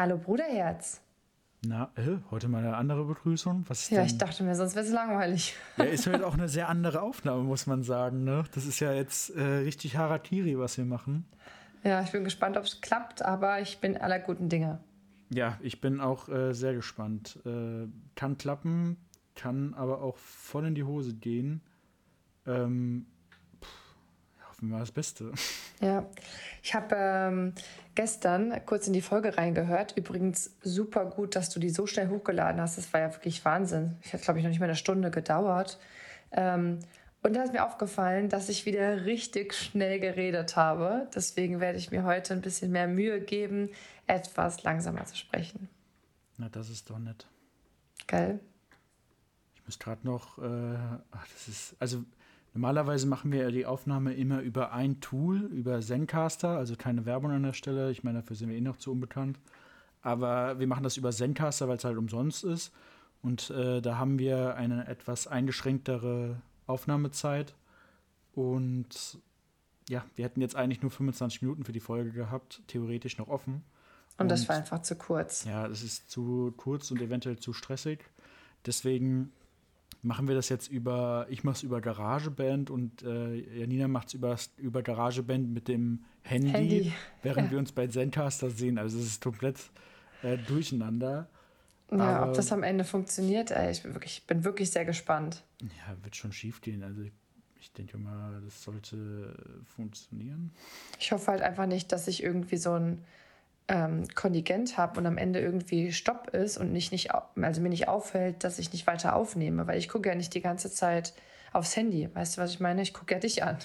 Hallo Bruderherz. Na, äh, heute mal eine andere Begrüßung. Was ist Ja, denn? ich dachte mir, sonst wäre es langweilig. Ja, ist halt auch eine sehr andere Aufnahme, muss man sagen. Ne? Das ist ja jetzt äh, richtig Harakiri, was wir machen. Ja, ich bin gespannt, ob es klappt, aber ich bin aller guten Dinge. Ja, ich bin auch äh, sehr gespannt. Äh, kann klappen, kann aber auch voll in die Hose gehen. Ähm, mal das Beste. Ja, ich habe ähm, gestern kurz in die Folge reingehört. Übrigens super gut, dass du die so schnell hochgeladen hast. Das war ja wirklich Wahnsinn. Ich hat, glaube ich, noch nicht mal eine Stunde gedauert. Ähm, und da ist mir aufgefallen, dass ich wieder richtig schnell geredet habe. Deswegen werde ich mir heute ein bisschen mehr Mühe geben, etwas langsamer zu sprechen. Na, das ist doch nett. Geil? Ich muss gerade noch, äh, ach, das ist, also normalerweise machen wir ja die Aufnahme immer über ein Tool, über Zencaster, also keine Werbung an der Stelle. Ich meine, dafür sind wir eh noch zu unbekannt. Aber wir machen das über Zencaster, weil es halt umsonst ist. Und äh, da haben wir eine etwas eingeschränktere Aufnahmezeit. Und ja, wir hätten jetzt eigentlich nur 25 Minuten für die Folge gehabt, theoretisch noch offen. Und das war einfach zu kurz. Ja, das ist zu kurz und eventuell zu stressig. Deswegen machen wir das jetzt über, ich mache es über GarageBand und äh, Janina macht es über, über GarageBand mit dem Handy, Handy, während ja. wir uns bei Zencaster sehen. Also es ist komplett äh, durcheinander. Ja, Aber- ob das am Ende funktioniert, ey, ich bin wirklich, bin wirklich sehr gespannt. Ja, wird schon schief gehen. Also ich, ich denke mal, das sollte funktionieren. Ich hoffe halt einfach nicht, dass ich irgendwie so ein ähm, Kontingent habe und am Ende irgendwie Stopp ist und nicht, nicht, also mir nicht auffällt, dass ich nicht weiter aufnehme, weil ich gucke ja nicht die ganze Zeit aufs Handy. Weißt du, was ich meine? Ich gucke ja dich an.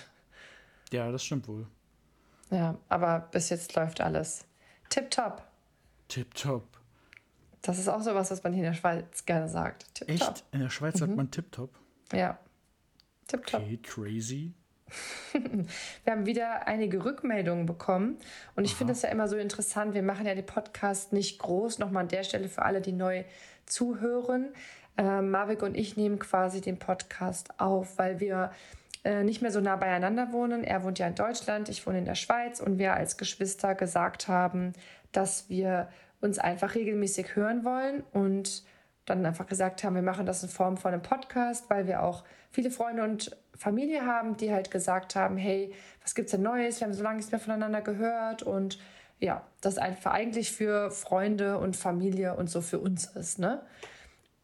Ja, das stimmt wohl. Ja, aber bis jetzt läuft alles tipptopp. Tipptopp. Das ist auch sowas, was man hier in der Schweiz gerne sagt. Tipptopp. Echt? In der Schweiz sagt man Tipptopp. Ja. Tipptopp. Okay, crazy. Wir haben wieder einige Rückmeldungen bekommen und ich Aha. finde es ja immer so interessant. Wir machen ja den Podcast nicht groß. Nochmal an der Stelle für alle, die neu zuhören. Äh, Marvik und ich nehmen quasi den Podcast auf, weil wir äh, nicht mehr so nah beieinander wohnen. Er wohnt ja in Deutschland, ich wohne in der Schweiz und wir als Geschwister gesagt haben, dass wir uns einfach regelmäßig hören wollen und dann einfach gesagt haben, wir machen das in Form von einem Podcast, weil wir auch viele Freunde und Familie haben, die halt gesagt haben, hey, was gibt's denn Neues? Wir haben so lange nichts mehr voneinander gehört und ja, das einfach eigentlich für Freunde und Familie und so für uns ist, ne?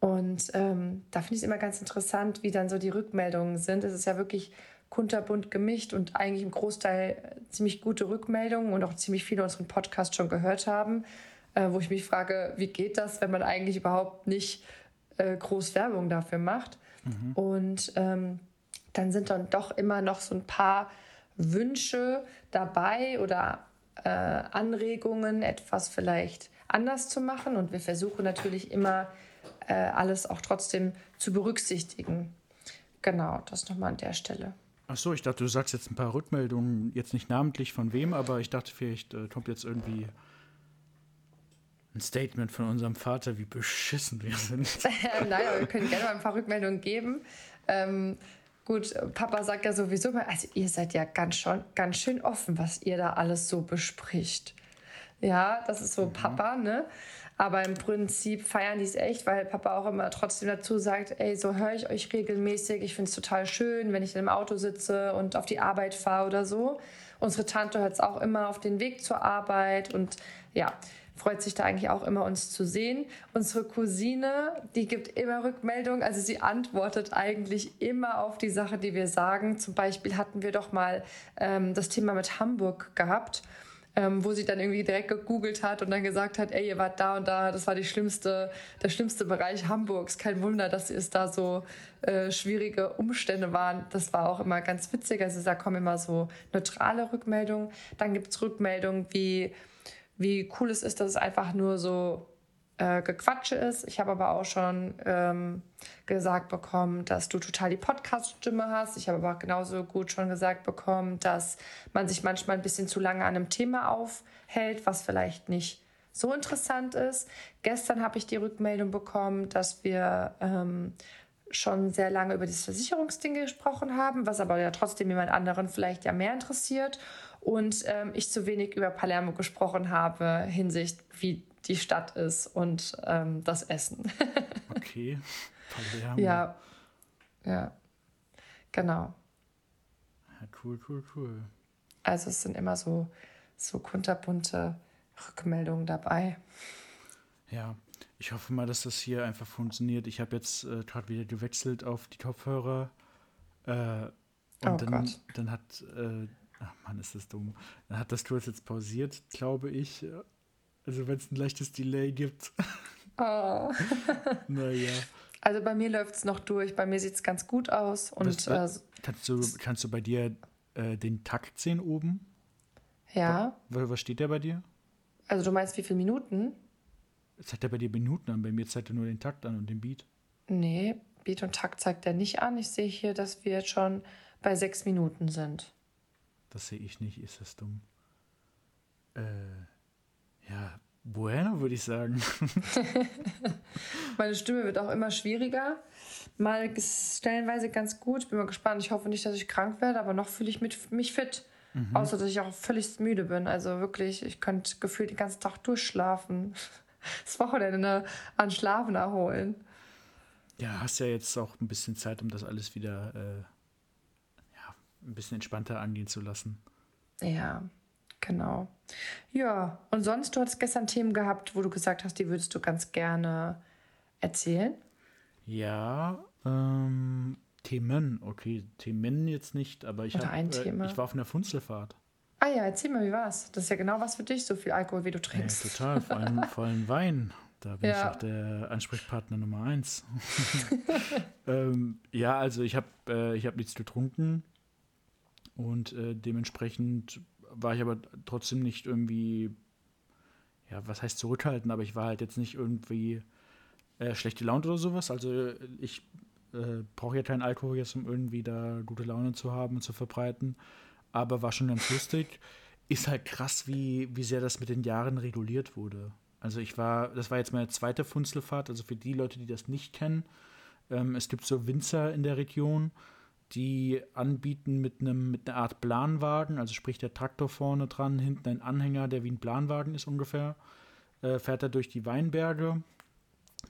Und ähm, da finde ich es immer ganz interessant, wie dann so die Rückmeldungen sind. Es ist ja wirklich kunterbunt gemischt und eigentlich im Großteil äh, ziemlich gute Rückmeldungen und auch ziemlich viele unseren Podcast schon gehört haben, äh, wo ich mich frage, wie geht das, wenn man eigentlich überhaupt nicht äh, groß Werbung dafür macht? Und ähm, dann sind dann doch immer noch so ein paar Wünsche dabei oder äh, Anregungen, etwas vielleicht anders zu machen. Und wir versuchen natürlich immer äh, alles auch trotzdem zu berücksichtigen. Genau, das nochmal an der Stelle. Ach so, ich dachte, du sagst jetzt ein paar Rückmeldungen, jetzt nicht namentlich von wem, aber ich dachte, vielleicht äh, kommt jetzt irgendwie ein Statement von unserem Vater, wie beschissen wir sind. Nein, aber wir können gerne mal ein paar Rückmeldungen geben. Ähm, gut, Papa sagt ja sowieso mal, also ihr seid ja ganz, schon, ganz schön offen, was ihr da alles so bespricht. Ja, das ist so Papa, ne? Aber im Prinzip feiern die es echt, weil Papa auch immer trotzdem dazu sagt, ey, so höre ich euch regelmäßig. Ich finde es total schön, wenn ich im Auto sitze und auf die Arbeit fahre oder so. Unsere Tante hört es auch immer auf den Weg zur Arbeit und ja, freut sich da eigentlich auch immer, uns zu sehen. Unsere Cousine, die gibt immer Rückmeldungen, also sie antwortet eigentlich immer auf die Sache, die wir sagen. Zum Beispiel hatten wir doch mal ähm, das Thema mit Hamburg gehabt ähm, wo sie dann irgendwie direkt gegoogelt hat und dann gesagt hat, ey, ihr wart da und da, das war die schlimmste, der schlimmste Bereich Hamburgs. Kein Wunder, dass es da so äh, schwierige Umstände waren. Das war auch immer ganz witzig. Also da kommen immer so neutrale Rückmeldungen. Dann gibt es Rückmeldungen, wie, wie cool es ist, dass es einfach nur so äh, Gequatsche ist. Ich habe aber auch schon ähm, gesagt bekommen, dass du total die Podcast-Stimme hast. Ich habe aber auch genauso gut schon gesagt bekommen, dass man sich manchmal ein bisschen zu lange an einem Thema aufhält, was vielleicht nicht so interessant ist. Gestern habe ich die Rückmeldung bekommen, dass wir ähm, schon sehr lange über dieses Versicherungsding gesprochen haben, was aber ja trotzdem jemand anderen vielleicht ja mehr interessiert. Und ähm, ich zu wenig über Palermo gesprochen habe, hinsicht, wie die Stadt ist und ähm, das Essen. okay. Palermo. Ja. Ja. Genau. Ja, cool, cool, cool. Also es sind immer so, so kunterbunte Rückmeldungen dabei. Ja, ich hoffe mal, dass das hier einfach funktioniert. Ich habe jetzt äh, gerade wieder gewechselt auf die Kopfhörer. Äh, und oh dann, Gott. dann hat, äh, ach Mann, ist das dumm. Dann hat das Tool jetzt pausiert, glaube ich. Also wenn es ein leichtes Delay gibt. Oh. naja. Also bei mir läuft es noch durch. Bei mir sieht es ganz gut aus. Und, Was, äh, kannst, du, kannst du bei dir äh, den Takt sehen oben? Ja. Was, was steht der bei dir? Also du meinst wie viele Minuten? Zeigt er bei dir Minuten an, bei mir zeigt er nur den Takt an und den Beat. Nee, Beat und Takt zeigt er nicht an. Ich sehe hier, dass wir jetzt schon bei sechs Minuten sind. Das sehe ich nicht, ist das dumm. Äh, ja, bueno, würde ich sagen. Meine Stimme wird auch immer schwieriger. Mal stellenweise ganz gut. Bin mal gespannt. Ich hoffe nicht, dass ich krank werde, aber noch fühle ich mich fit. Mhm. Außer, dass ich auch völlig müde bin. Also wirklich, ich könnte gefühlt den ganzen Tag durchschlafen das Wochenende an Schlafen erholen. Ja, hast ja jetzt auch ein bisschen Zeit, um das alles wieder äh, ja, ein bisschen entspannter angehen zu lassen. Ja, genau. Ja, und sonst, du hattest gestern Themen gehabt, wo du gesagt hast, die würdest du ganz gerne erzählen? Ja, ähm, Themen, okay, Themen jetzt nicht, aber ich, hab, ein Thema. Äh, ich war auf einer Funzelfahrt. Ah ja, erzähl mal, wie war's? Das ist ja genau was für dich, so viel Alkohol, wie du trinkst. Ja, total, vor allem, vor allem Wein. Da bin ja. ich auch der Ansprechpartner Nummer eins. ähm, ja, also ich habe äh, hab nichts getrunken und äh, dementsprechend war ich aber trotzdem nicht irgendwie, ja, was heißt zurückhaltend, aber ich war halt jetzt nicht irgendwie äh, schlechte Laune oder sowas. Also ich äh, brauche ja keinen Alkohol jetzt, um irgendwie da gute Laune zu haben und zu verbreiten aber war schon ganz lustig. Ist halt krass, wie, wie sehr das mit den Jahren reguliert wurde. Also ich war, das war jetzt meine zweite Funzelfahrt, also für die Leute, die das nicht kennen, ähm, es gibt so Winzer in der Region, die anbieten mit einem mit einer Art Planwagen, also sprich der Traktor vorne dran, hinten ein Anhänger, der wie ein Planwagen ist ungefähr, äh, fährt er durch die Weinberge,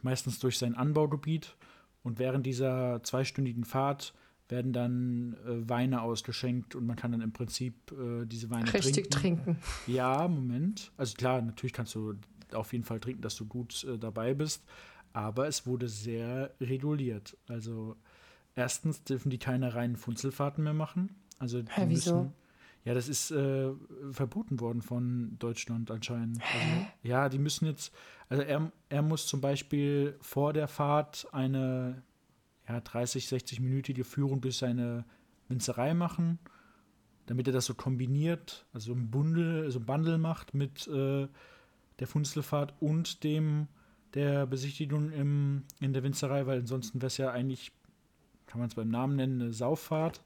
meistens durch sein Anbaugebiet und während dieser zweistündigen Fahrt werden dann äh, Weine ausgeschenkt und man kann dann im Prinzip äh, diese Weine Richtig trinken. trinken. Ja, Moment. Also klar, natürlich kannst du auf jeden Fall trinken, dass du gut äh, dabei bist, aber es wurde sehr reguliert. Also erstens dürfen die keine reinen Funzelfahrten mehr machen. Also Hä, wieso? Müssen, ja, das ist äh, verboten worden von Deutschland anscheinend. Also, ja, die müssen jetzt, also er, er muss zum Beispiel vor der Fahrt eine ja, 30, 60-minütige Führung durch seine Winzerei machen, damit er das so kombiniert, also ein Bundel, so ein Bundle macht mit äh, der Funzelfahrt und dem der Besichtigung im, in der Winzerei, weil ansonsten wäre es ja eigentlich, kann man es beim Namen nennen, eine Sauffahrt.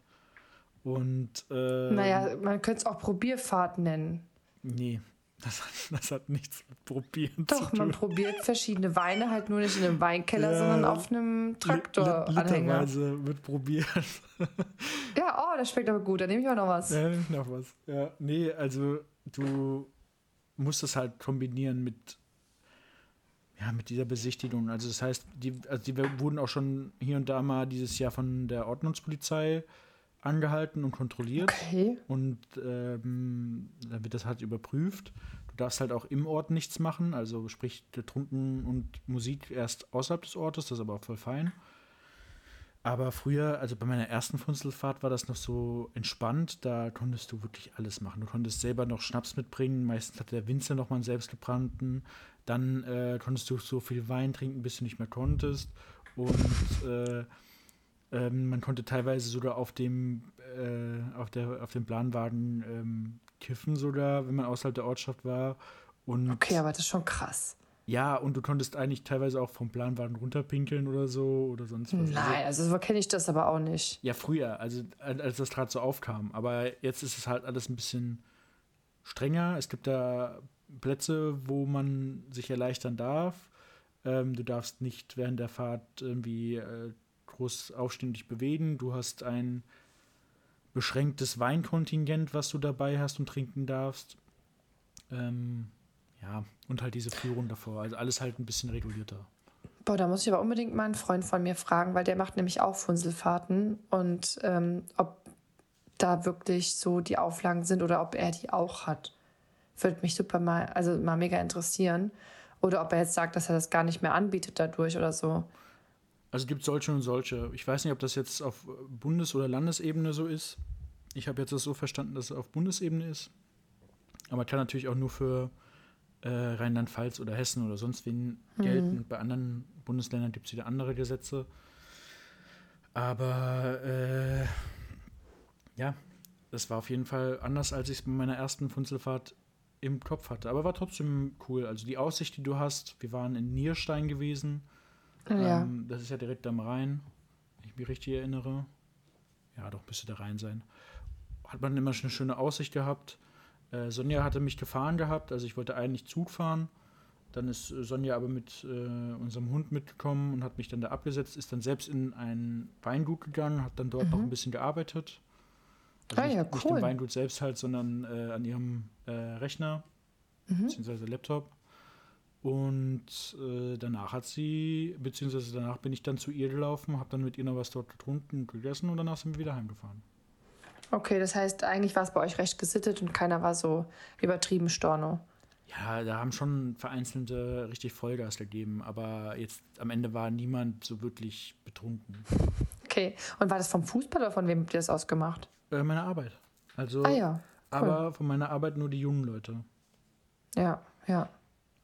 Und äh, naja, man könnte es auch Probierfahrt nennen. Nee, das, das, hat nichts mit Probieren Doch, zu tun. man probiert verschiedene Weine, halt nur nicht in einem Weinkeller, ja, sondern auf einem Traktoranhänger. Literweise wird probiert. ja, oh, das schmeckt aber gut, da nehme ich auch noch was. Ja, noch was. Ja, nee, also du musst das halt kombinieren mit ja, mit dieser Besichtigung. Also das heißt, die, also die wurden auch schon hier und da mal dieses Jahr von der Ordnungspolizei angehalten und kontrolliert. Okay. Und ähm, dann wird das halt überprüft. Du darfst halt auch im Ort nichts machen, also sprich getrunken und Musik erst außerhalb des Ortes, das ist aber auch voll fein. Aber früher, also bei meiner ersten Funzelfahrt war das noch so entspannt, da konntest du wirklich alles machen. Du konntest selber noch Schnaps mitbringen, meistens hatte der Winzer noch mal einen selbstgebrannten. Dann äh, konntest du so viel Wein trinken, bis du nicht mehr konntest. Und äh, ähm, man konnte teilweise sogar auf dem, äh, auf der, auf dem Planwagen ähm, kiffen, sogar, wenn man außerhalb der Ortschaft war. Und okay, aber das ist schon krass. Ja, und du konntest eigentlich teilweise auch vom Planwagen runterpinkeln oder so oder sonst was. Nein, also so kenne ich das aber auch nicht. Ja, früher, also als das gerade so aufkam. Aber jetzt ist es halt alles ein bisschen strenger. Es gibt da Plätze, wo man sich erleichtern darf. Ähm, du darfst nicht während der Fahrt irgendwie äh, groß aufständig bewegen. Du hast ein beschränktes Weinkontingent, was du dabei hast und trinken darfst. Ähm, ja, Und halt diese Führung davor. Also alles halt ein bisschen regulierter. Boah, da muss ich aber unbedingt mal einen Freund von mir fragen, weil der macht nämlich auch Funselfahrten und ähm, ob da wirklich so die Auflagen sind oder ob er die auch hat. Würde mich super mal, also mal mega interessieren. Oder ob er jetzt sagt, dass er das gar nicht mehr anbietet dadurch oder so. Also es gibt solche und solche. Ich weiß nicht, ob das jetzt auf Bundes- oder Landesebene so ist. Ich habe jetzt das so verstanden, dass es auf Bundesebene ist. Aber kann natürlich auch nur für äh, Rheinland-Pfalz oder Hessen oder sonst wen mhm. gelten. Bei anderen Bundesländern gibt es wieder andere Gesetze. Aber äh, ja, das war auf jeden Fall anders, als ich es bei meiner ersten Funzelfahrt im Kopf hatte. Aber war trotzdem cool. Also die Aussicht, die du hast, wir waren in Nierstein gewesen. Ja. Ähm, das ist ja direkt am Rhein, wenn ich mich richtig erinnere. Ja, doch, müsste der Rhein sein. Hat man immer schon eine schöne Aussicht gehabt. Äh, Sonja hatte mich gefahren gehabt, also ich wollte eigentlich Zug fahren. Dann ist Sonja aber mit äh, unserem Hund mitgekommen und hat mich dann da abgesetzt, ist dann selbst in ein Weingut gegangen, hat dann dort mhm. noch ein bisschen gearbeitet. Also ah, nicht, ja, cool. nicht im Weingut selbst halt, sondern äh, an ihrem äh, Rechner, mhm. beziehungsweise Laptop. Und äh, danach hat sie, beziehungsweise danach bin ich dann zu ihr gelaufen, habe dann mit ihr noch was dort getrunken und gegessen und danach sind wir wieder heimgefahren. Okay, das heißt, eigentlich war es bei euch recht gesittet und keiner war so übertrieben Storno. Ja, da haben schon vereinzelte richtig Vollgas gegeben, aber jetzt am Ende war niemand so wirklich betrunken. Okay, und war das vom Fußball oder von wem habt ihr das ausgemacht? Äh, meine Arbeit. Also, ah ja, cool. aber von meiner Arbeit nur die jungen Leute. Ja, ja.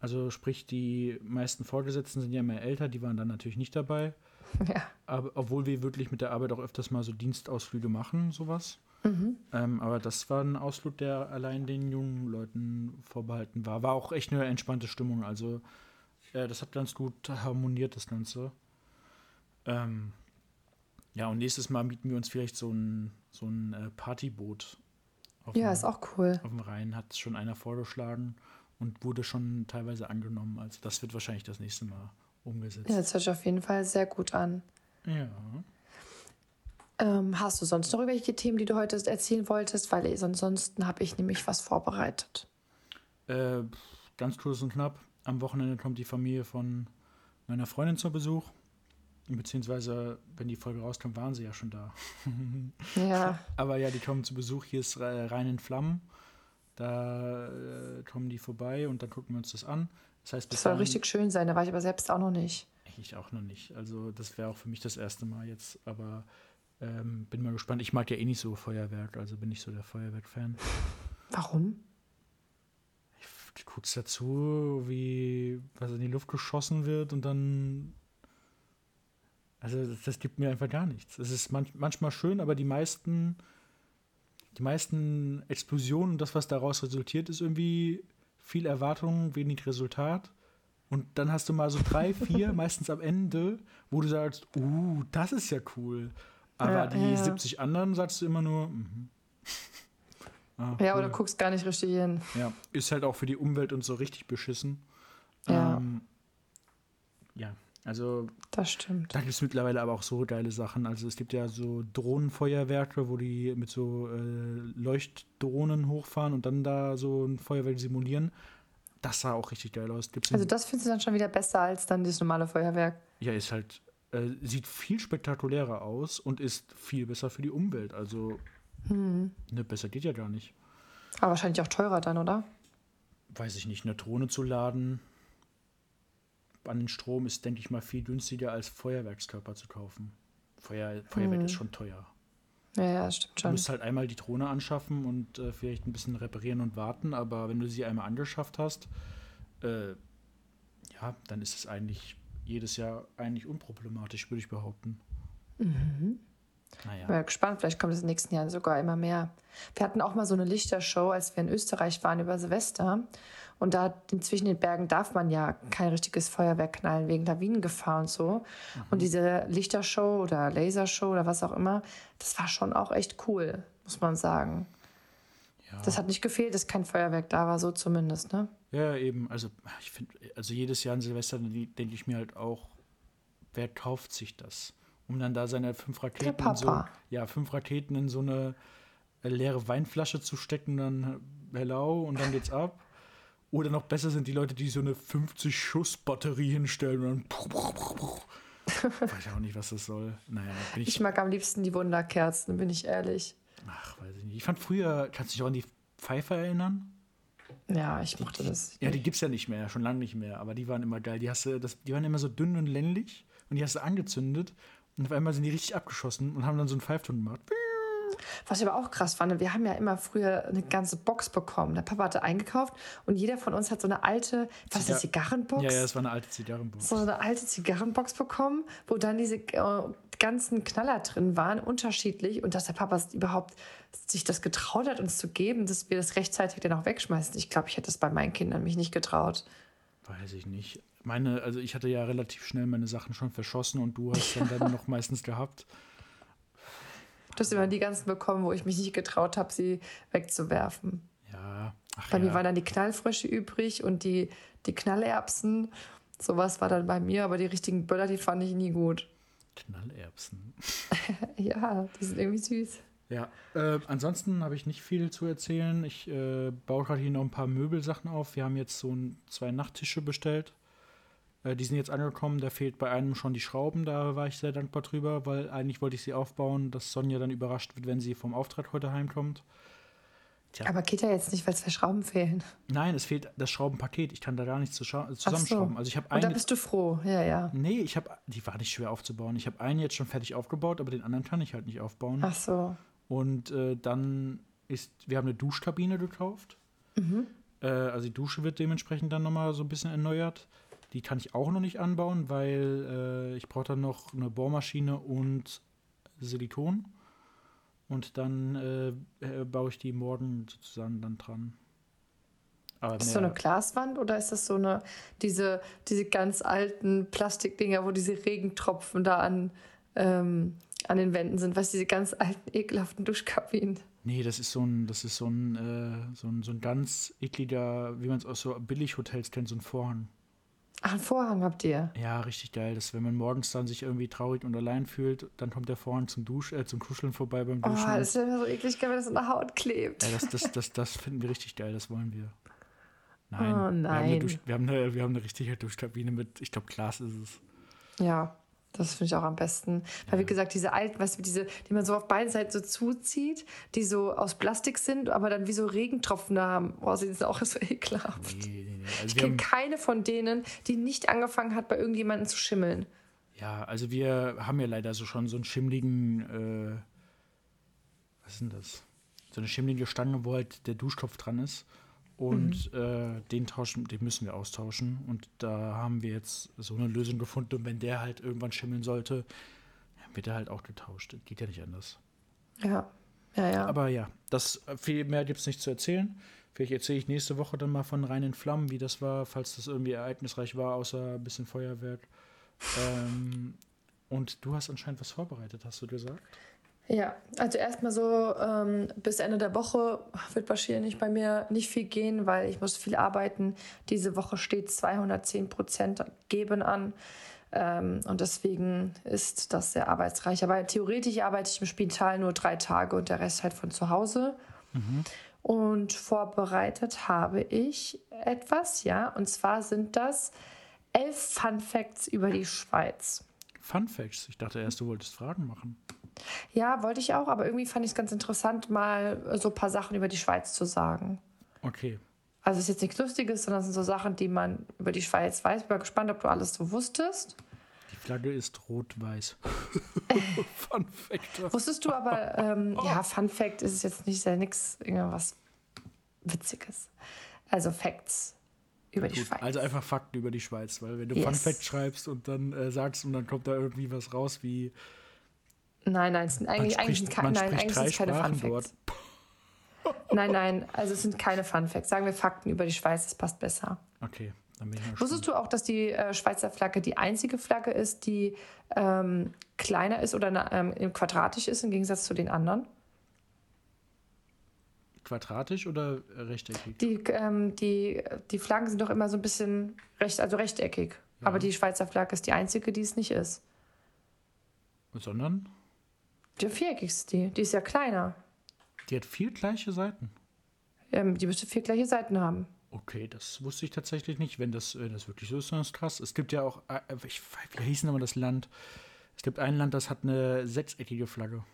Also sprich, die meisten Vorgesetzten sind ja mehr älter, die waren dann natürlich nicht dabei. Ja. Aber, obwohl wir wirklich mit der Arbeit auch öfters mal so Dienstausflüge machen, sowas. Mhm. Ähm, aber das war ein Ausflug, der allein den jungen Leuten vorbehalten war. War auch echt eine entspannte Stimmung. Also äh, das hat ganz gut harmoniert, das Ganze. Ähm, ja, und nächstes Mal mieten wir uns vielleicht so ein, so ein äh, Partyboot. ja, dem, ist auch cool. Auf dem Rhein hat es schon einer vorgeschlagen und wurde schon teilweise angenommen. Also das wird wahrscheinlich das nächste Mal umgesetzt. Ja, das hört sich auf jeden Fall sehr gut an. Ja. Ähm, hast du sonst noch irgendwelche Themen, die du heute erzählen wolltest? Weil ansonsten habe ich nämlich was vorbereitet. Äh, ganz kurz und knapp. Am Wochenende kommt die Familie von meiner Freundin zu Besuch. Beziehungsweise, wenn die Folge rauskommt, waren sie ja schon da. ja. Aber ja, die kommen zu Besuch. Hier ist rein in Flammen. Da äh, kommen die vorbei und dann gucken wir uns das an. Das heißt, das soll richtig schön sein, da war ich aber selbst auch noch nicht. Ich auch noch nicht. Also, das wäre auch für mich das erste Mal jetzt. Aber ähm, bin mal gespannt. Ich mag ja eh nicht so Feuerwerk, also bin ich so der Feuerwerk-Fan. Warum? Ich guck's dazu, wie was in die Luft geschossen wird und dann. Also das, das gibt mir einfach gar nichts. Es ist manch, manchmal schön, aber die meisten, die meisten Explosionen und das, was daraus resultiert, ist irgendwie viel Erwartung, wenig Resultat. Und dann hast du mal so drei, vier, meistens am Ende, wo du sagst, uh, das ist ja cool. Aber ja, die ja. 70 anderen sagst du immer nur. Mm ah, ja, cool. oder guckst gar nicht richtig hin. Ja, ist halt auch für die Umwelt und so richtig beschissen. Ja. Ähm, ja, also. Das stimmt. Da gibt es mittlerweile aber auch so geile Sachen. Also es gibt ja so Drohnenfeuerwerke, wo die mit so äh, Leuchtdrohnen hochfahren und dann da so ein Feuerwerk simulieren. Das sah auch richtig geil aus. Gibt's also das findest du dann schon wieder besser als dann das normale Feuerwerk? Ja, ist halt äh, sieht viel spektakulärer aus und ist viel besser für die Umwelt. Also, hm. ne, besser geht ja gar nicht. Aber wahrscheinlich auch teurer dann, oder? Weiß ich nicht, eine Drohne zu laden an den Strom ist, denke ich mal, viel günstiger als Feuerwerkskörper zu kaufen. Feuer, Feuerwerk hm. ist schon teuer. Ja, ja, stimmt schon. Du musst halt einmal die Drohne anschaffen und äh, vielleicht ein bisschen reparieren und warten, aber wenn du sie einmal angeschafft hast, äh, ja, dann ist es eigentlich jedes Jahr eigentlich unproblematisch, würde ich behaupten. Mhm. Naja. Bin gespannt, vielleicht kommt es in den nächsten Jahren sogar immer mehr. Wir hatten auch mal so eine Lichtershow, als wir in Österreich waren über Silvester. Und da zwischen den Bergen darf man ja kein richtiges Feuerwerk knallen wegen Lawinengefahr und so. Mhm. Und diese Lichtershow oder Lasershow oder was auch immer, das war schon auch echt cool, muss man sagen. Ja. Das hat nicht gefehlt, dass kein Feuerwerk da war, so zumindest, ne? Ja, eben. Also, ich finde, also jedes Jahr an Silvester denke ich mir halt auch, wer kauft sich das? Um dann da seine fünf Raketen in so, ja, fünf Raketen in so eine leere Weinflasche zu stecken, dann hello und dann geht's ab. Oder noch besser sind die Leute, die so eine 50-Schuss-Batterie hinstellen und dann. weiß ich auch nicht, was das soll. Naja, bin Ich ich. mag am liebsten die Wunderkerzen, bin ich ehrlich. Ach, weiß ich nicht. Ich fand früher, kannst du dich auch an die Pfeife erinnern? Ja, ich mochte das. Ja, die gibt's ja nicht mehr, schon lange nicht mehr, aber die waren immer geil. Die, hast du, das, die waren immer so dünn und länglich und die hast du angezündet und auf einmal sind die richtig abgeschossen und haben dann so einen Pfeifton gemacht. Was ich aber auch krass fand, wir haben ja immer früher eine ganze Box bekommen. Der Papa hatte eingekauft und jeder von uns hat so eine alte, was ist das, Zigar- Zigarrenbox? Ja, ja, das war eine alte Zigarrenbox. so eine alte Zigarrenbox bekommen, wo dann diese äh, ganzen Knaller drin waren, unterschiedlich. Und dass der Papa überhaupt sich das getraut hat, uns zu geben, dass wir das rechtzeitig dann auch wegschmeißen. Ich glaube, ich hätte es bei meinen Kindern mich nicht getraut. Weiß ich nicht. Meine, also ich hatte ja relativ schnell meine Sachen schon verschossen und du hast dann, dann noch meistens gehabt. Du hast immer die ganzen bekommen, wo ich mich nicht getraut habe, sie wegzuwerfen. Ja, ach Bei ja. mir waren dann die Knallfrösche übrig und die, die Knallerbsen. Sowas war dann bei mir, aber die richtigen Böller, die fand ich nie gut. Knallerbsen. Ja, die sind irgendwie süß. Ja, äh, ansonsten habe ich nicht viel zu erzählen. Ich äh, baue gerade hier noch ein paar Möbelsachen auf. Wir haben jetzt so ein, zwei Nachttische bestellt. Äh, die sind jetzt angekommen. Da fehlt bei einem schon die Schrauben. Da war ich sehr dankbar drüber, weil eigentlich wollte ich sie aufbauen, dass Sonja dann überrascht wird, wenn sie vom Auftrag heute heimkommt. Aber geht ja jetzt nicht, weil zwei Schrauben fehlen. Nein, es fehlt das Schraubenpaket. Ich kann da gar nichts zusammenschrauben. Also ich habe Und da einen. bist du froh. Ja, ja. Nee, ich habe. Die war nicht schwer aufzubauen. Ich habe einen jetzt schon fertig aufgebaut, aber den anderen kann ich halt nicht aufbauen. Ach so. Und äh, dann ist, wir haben eine Duschkabine gekauft. Äh, also die Dusche wird dementsprechend dann nochmal so ein bisschen erneuert. Die kann ich auch noch nicht anbauen, weil äh, ich brauche dann noch eine Bohrmaschine und Silikon. Und dann äh, äh, baue ich die morgen sozusagen dann dran. Aber Ist das so eine Glaswand oder ist das so eine, diese, diese ganz alten Plastikdinger, wo diese Regentropfen da an, ähm, an den Wänden sind? Was diese ganz alten, ekelhaften Duschkabinen? Nee, das ist so ein, das ist so ein, äh, so ein, so ein ganz ekliger, wie man es aus so Billighotels kennt, so ein Vorhang. Ach, einen Vorhang habt ihr. Ja, richtig geil. Das, wenn man morgens dann sich irgendwie traurig und allein fühlt, dann kommt der Vorhang zum Dusch, äh, zum Kuscheln vorbei beim Oh, Duschen. das ist ja so eklig, wenn das in der Haut klebt. ja, das, das, das, das finden wir richtig geil, das wollen wir. Nein, Oh, Wir, haben eine nein. Dusch, wir, haben eine, wir haben eine richtige Duschkabine mit, ich glaube, Glas ist es. Ja, das finde ich auch am besten. Weil, wie gesagt, diese alten, weißt du, diese, die man so auf beiden Seiten so zuzieht, die so aus Plastik sind, aber dann wie so Regentropfen da haben. Oh, sie sind auch so ekelhaft. Nee, nee, nee. Also Ich kenne keine von denen, die nicht angefangen hat, bei irgendjemandem zu schimmeln. ja, also wir haben ja leider so schon so einen schimmligen, äh, was ist denn das? So eine schimmlige Stange, wo halt der Duschtopf dran ist. Und äh, den tauschen, den müssen wir austauschen. Und da haben wir jetzt so eine Lösung gefunden. Und wenn der halt irgendwann schimmeln sollte, wird er halt auch getauscht. Das geht ja nicht anders. Ja, ja, ja. Aber ja, das viel mehr gibt es nicht zu erzählen. Vielleicht erzähle ich nächste Woche dann mal von reinen Flammen, wie das war, falls das irgendwie ereignisreich war, außer ein bisschen Feuerwerk. Ähm, und du hast anscheinend was vorbereitet, hast du gesagt? Ja, also erstmal so ähm, bis Ende der Woche wird wahrscheinlich bei mir nicht viel gehen, weil ich muss viel arbeiten. Diese Woche steht 210 Prozent geben an. Ähm, und deswegen ist das sehr arbeitsreich. Aber theoretisch arbeite ich im Spital nur drei Tage und der Rest halt von zu Hause. Und vorbereitet habe ich etwas, ja. Und zwar sind das elf Fun Facts über die Schweiz. Fun Facts. Ich dachte erst, du wolltest Fragen machen. Ja, wollte ich auch, aber irgendwie fand ich es ganz interessant, mal so ein paar Sachen über die Schweiz zu sagen. Okay. Also es ist jetzt nichts Lustiges, sondern es sind so Sachen, die man über die Schweiz weiß. Ich bin gespannt, ob du alles so wusstest. Die Flagge ist rot-weiß. Fun Fact. Wusstest du aber, ähm, ja, Fun Fact ist jetzt nicht sehr nix, irgendwas Witziges. Also Facts über die Gut, Schweiz. also einfach Fakten über die Schweiz, weil wenn du Yes. Fun Fact schreibst und dann äh, sagst und dann kommt da irgendwie was raus wie nein, nein, es sind eigentlich, man eigentlich, spricht, sind ke- man nein, eigentlich sind es keine Fun Sprachen Facts. dort. Nein, nein, also es sind keine Fun Facts. Sagen wir Fakten über die Schweiz, das passt besser. Okay, dann bin ich mal. Wusstest du auch, dass die äh, Schweizer Flagge die einzige Flagge ist, die ähm, kleiner ist oder ähm, quadratisch ist im Gegensatz zu den anderen? Quadratisch oder rechteckig? Die, ähm, die, die Flaggen sind doch immer so ein bisschen recht, also rechteckig. Aber die Schweizer Flagge ist die einzige, die es nicht ist. Sondern Die viereckig ist die. Die ist ja kleiner. die hat vier gleiche Seiten. Ähm, die müsste vier gleiche Seiten haben. Okay, das wusste ich tatsächlich nicht. Wenn das, wenn das wirklich so ist, dann ist krass. Es gibt ja auch, äh, ich, wie hieß denn aber das Land? Es gibt ein Land, das hat eine sechseckige Flagge.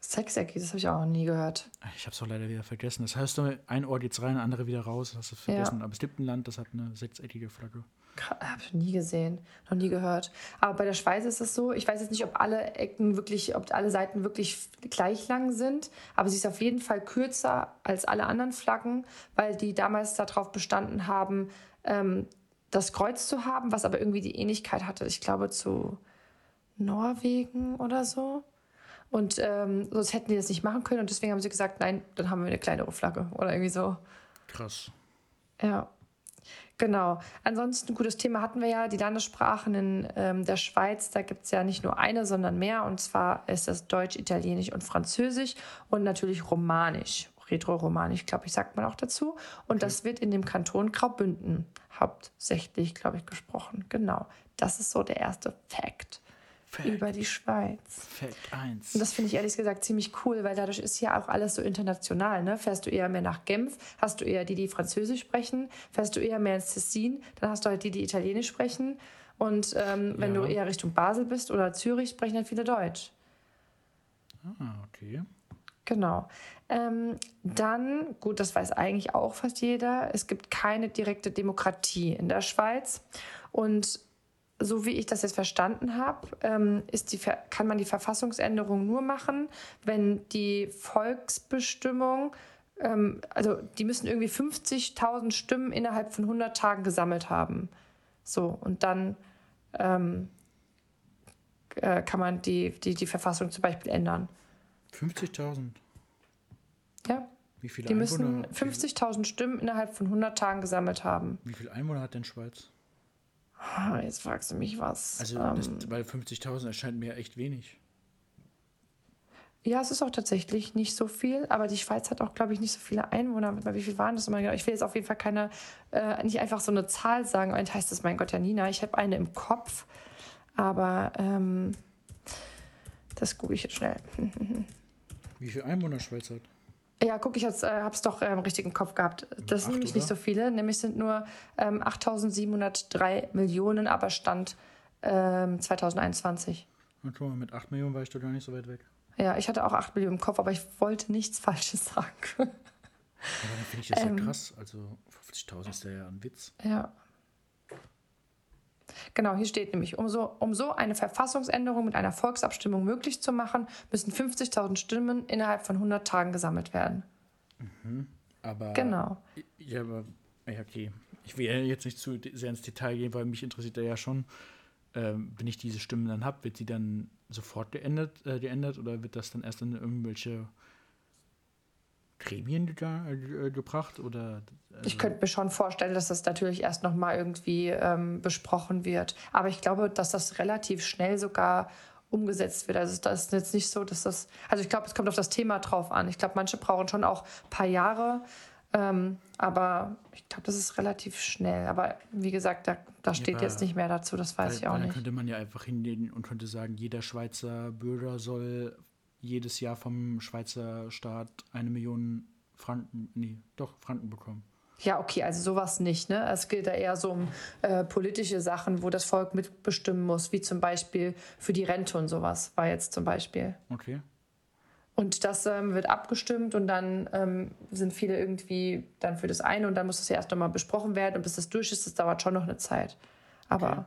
Sechseckig, das habe ich auch noch nie gehört. Ich habe es auch leider wieder vergessen. Das heißt, ein Ort geht's rein, andere wieder raus. Hast du vergessen. Ja. Aber es gibt ein Land, das hat eine sechseckige Flagge. Habe ich nie gesehen, noch nie gehört. Aber bei der Schweiz ist es so, ich weiß jetzt nicht, ob alle Ecken wirklich, ob alle Seiten wirklich gleich lang sind, aber sie ist auf jeden Fall kürzer als alle anderen Flaggen, weil die damals darauf bestanden haben, ähm, das Kreuz zu haben, was aber irgendwie die Ähnlichkeit hatte, ich glaube, zu Norwegen oder so. Und ähm, sonst hätten die das nicht machen können und deswegen haben sie gesagt, nein, dann haben wir eine kleinere Flagge oder irgendwie so. Krass. Ja. Genau. Ansonsten, gutes Thema hatten wir ja, die Landessprachen in ähm, der Schweiz. Da gibt es ja nicht nur eine, sondern mehr. Und zwar ist das Deutsch, Italienisch und Französisch und natürlich Romanisch. Retro-Romanisch, glaube ich, sagt man auch dazu. Und okay. das wird in dem Kanton Graubünden hauptsächlich, glaube ich, gesprochen. Genau. Das ist so der erste Fact. Fact. über die Schweiz. Fact 1. Und das finde ich ehrlich gesagt ziemlich cool, weil dadurch ist ja auch alles so international. Ne? Fährst du eher mehr nach Genf, hast du eher die, die Französisch sprechen. Fährst du eher mehr ins Tessin, dann hast du halt die, die Italienisch sprechen. Und ähm, wenn ja. du eher Richtung Basel bist oder Zürich, sprechen halt viele Deutsch. Ah, okay. Genau. Ähm, dann, gut, das weiß eigentlich auch fast jeder, es gibt keine direkte Demokratie in der Schweiz. Und so wie ich das jetzt verstanden habe, ähm, die, kann man die Verfassungsänderung nur machen, wenn die Volksbestimmung, ähm, also die müssen irgendwie 50.000 Stimmen innerhalb von 100 Tagen gesammelt haben. So, und dann ähm, äh, kann man die, die, die Verfassung zum Beispiel ändern. 50.000? Ja. Wie viele die Einwohner? Die müssen 50.000 Stimmen innerhalb von 100 Tagen gesammelt haben. Wie viele Einwohner hat denn Schweiz? Ah, jetzt fragst du mich was. Also, ähm, das, weil 50.000 erscheint mir echt wenig. Ja, es ist auch tatsächlich nicht so viel, aber die Schweiz hat auch, glaube ich, nicht so viele Einwohner. Wie viel waren das immer genau? Ich will jetzt auf jeden Fall keine, äh, nicht einfach so eine Zahl sagen. Und heißt das, mein Gott, Janina, ich habe eine im Kopf, aber ähm, das gucke ich jetzt schnell. Wie viele Einwohner Schweiz hat? Ja, guck, ich äh, habe es doch ähm, richtig im Kopf gehabt. Das sind nämlich oder? nicht so viele, nämlich sind nur ähm, 8.703 Millionen, aber Stand ähm, 2021. Und schon mal, mit 8 Millionen war ich doch gar nicht so weit weg. Ja, ich hatte auch 8 Millionen im Kopf, aber ich wollte nichts Falsches sagen. aber dann finde ich das ja ähm. krass. Also 50.000 ist ja ein Witz. Ja, Genau, hier steht nämlich, um so, um so eine Verfassungsänderung mit einer Volksabstimmung möglich zu machen, müssen 50.000 Stimmen innerhalb von 100 Tagen gesammelt werden. Mhm, aber. Genau. Ja, aber, ja, okay. Ich will jetzt nicht zu sehr ins Detail gehen, weil mich interessiert da ja schon, ähm, wenn ich diese Stimmen dann habe, wird sie dann sofort geändert, äh, geändert oder wird das dann erst in irgendwelche Gremien ge gebracht? Oder, also ich könnte mir schon vorstellen, dass das natürlich erst nochmal irgendwie ähm, besprochen wird. Aber ich glaube, dass das relativ schnell sogar umgesetzt wird. Also das ist jetzt nicht so, dass das. Also ich glaube, es kommt auf das Thema drauf an. Ich glaube, manche brauchen schon auch ein paar Jahre. Ähm, aber ich glaube, das ist relativ schnell. Aber wie gesagt, da, da steht ja, jetzt nicht mehr dazu, das weiß weil, ich auch nicht. Dann könnte man ja einfach hingehen und könnte sagen, jeder Schweizer Bürger soll jedes Jahr vom Schweizer Staat eine Million Franken, nee, doch Franken bekommen. Ja, okay, also sowas nicht. Ne? Es geht da eher so um äh, politische Sachen, wo das Volk mitbestimmen muss, wie zum Beispiel für die Rente und sowas, war jetzt zum Beispiel. Okay. Und das ähm, wird abgestimmt und dann ähm, sind viele irgendwie dann für das eine und dann muss das ja erst nochmal besprochen werden und bis das durch ist, das dauert schon noch eine Zeit. Aber okay.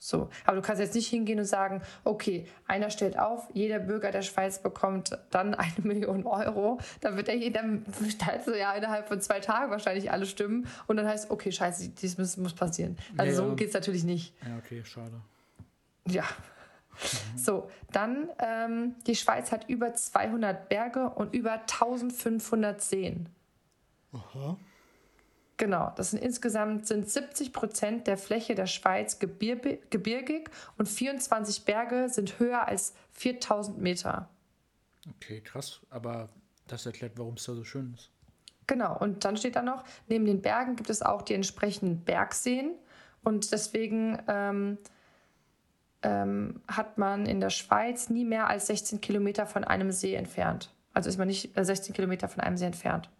Ja. So. Aber du kannst jetzt nicht hingehen und sagen, okay, einer stellt auf, jeder Bürger der Schweiz bekommt dann eine Million Euro. Dann wird er jeder, also ja innerhalb von zwei Tagen wahrscheinlich alle stimmen. Und dann heißt, okay, scheiße, dies muss, muss passieren. Also ja, so geht es natürlich nicht. Ja, okay, schade. Ja. Mhm. So, dann, ähm, die Schweiz hat über 200 Berge und über 1500 Seen. Aha. Genau, das sind insgesamt sind 70 Prozent der Fläche der Schweiz gebirgig und 24 Berge sind höher als 4000 Meter. Okay, krass, aber das erklärt, warum es da so schön ist. Genau, und dann steht da noch, neben den Bergen gibt es auch die entsprechenden Bergseen und deswegen ähm, ähm, hat man in der Schweiz nie mehr als 16 Kilometer von einem See entfernt. Also ist man nicht 16 äh, Kilometer von einem See entfernt.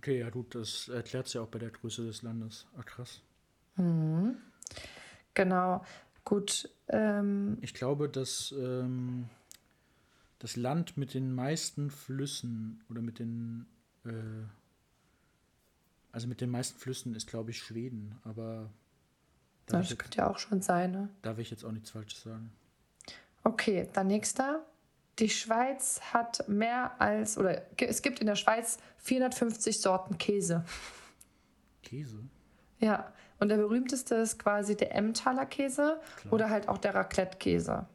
Okay, ja gut, das erklärt es ja auch bei der Größe des Landes. Ach krass. Mhm. Genau. Gut. Ähm, Ich glaube, dass ähm, das Land mit den meisten Flüssen oder mit den äh, also mit den meisten Flüssen ist, glaube ich, Schweden, aber das jetzt, könnte ja auch schon sein, ne? darf ich jetzt auch nichts Falsches sagen. Okay, dann nächster. Die Schweiz hat mehr als, oder es gibt in der Schweiz 450 Sorten Käse. Käse? Ja, und der berühmteste ist quasi der Emmentaler Käse Klar. oder halt auch der Raclette-Käse.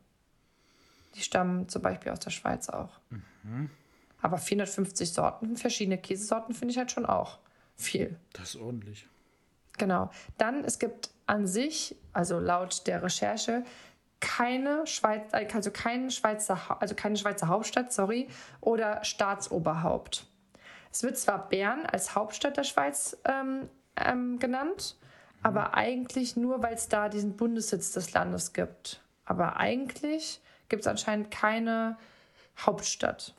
Die stammen zum Beispiel aus der Schweiz auch. Aber 450 Sorten, verschiedene Käsesorten finde ich halt schon auch viel. Das ist ordentlich. Genau. Dann, es gibt an sich, also laut der Recherche, keine Schweiz, äh, also keinen Schweizer, also keine Schweizer Hauptstadt, sorry, oder Staatsoberhaupt. Es wird zwar Bern als Hauptstadt der Schweiz ähm, ähm, genannt, aber eigentlich nur, weil es da diesen Bundessitz des Landes gibt. Aber eigentlich gibt es anscheinend keine Hauptstadt.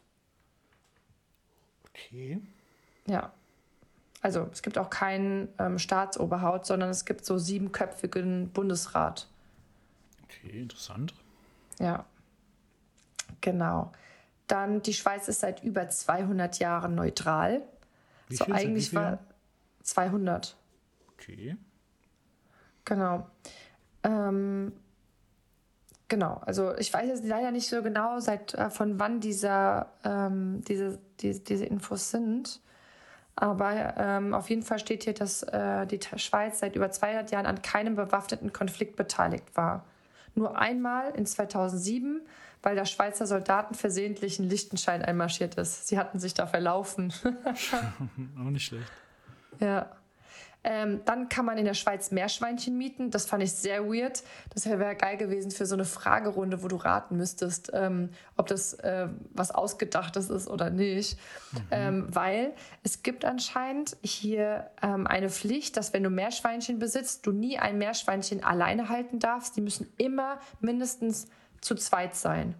Okay. Ja. Also es gibt auch keinen ähm, Staatsoberhaupt, sondern es gibt so siebenköpfigen Bundesrat. Okay, interessant. Ja. Genau. Dann die Schweiz ist seit über 200 Jahren neutral. Wie so viel? Wie eigentlich viel war Jahren? 200. Okay. Genau. Ähm, genau. Also ich weiß jetzt leider nicht so genau, seit äh, von wann dieser, ähm, diese, diese, diese Infos sind. Aber ähm, auf jeden Fall steht hier, dass äh, die Schweiz seit über 200 Jahren an keinem bewaffneten Konflikt beteiligt war. Nur einmal in 2007, weil der Schweizer Soldaten versehentlich in Liechtenstein einmarschiert ist. Sie hatten sich da verlaufen. Auch nicht schlecht. Ja. Ähm, dann kann man in der Schweiz Meerschweinchen mieten. Das fand ich sehr weird. Das wäre geil gewesen für so eine Fragerunde, wo du raten müsstest, ähm, ob das äh, was Ausgedachtes ist oder nicht. Ähm, weil es gibt anscheinend hier ähm, eine Pflicht, dass wenn du Meerschweinchen besitzt, du nie ein Meerschweinchen alleine halten darfst. Die müssen immer mindestens zu zweit sein.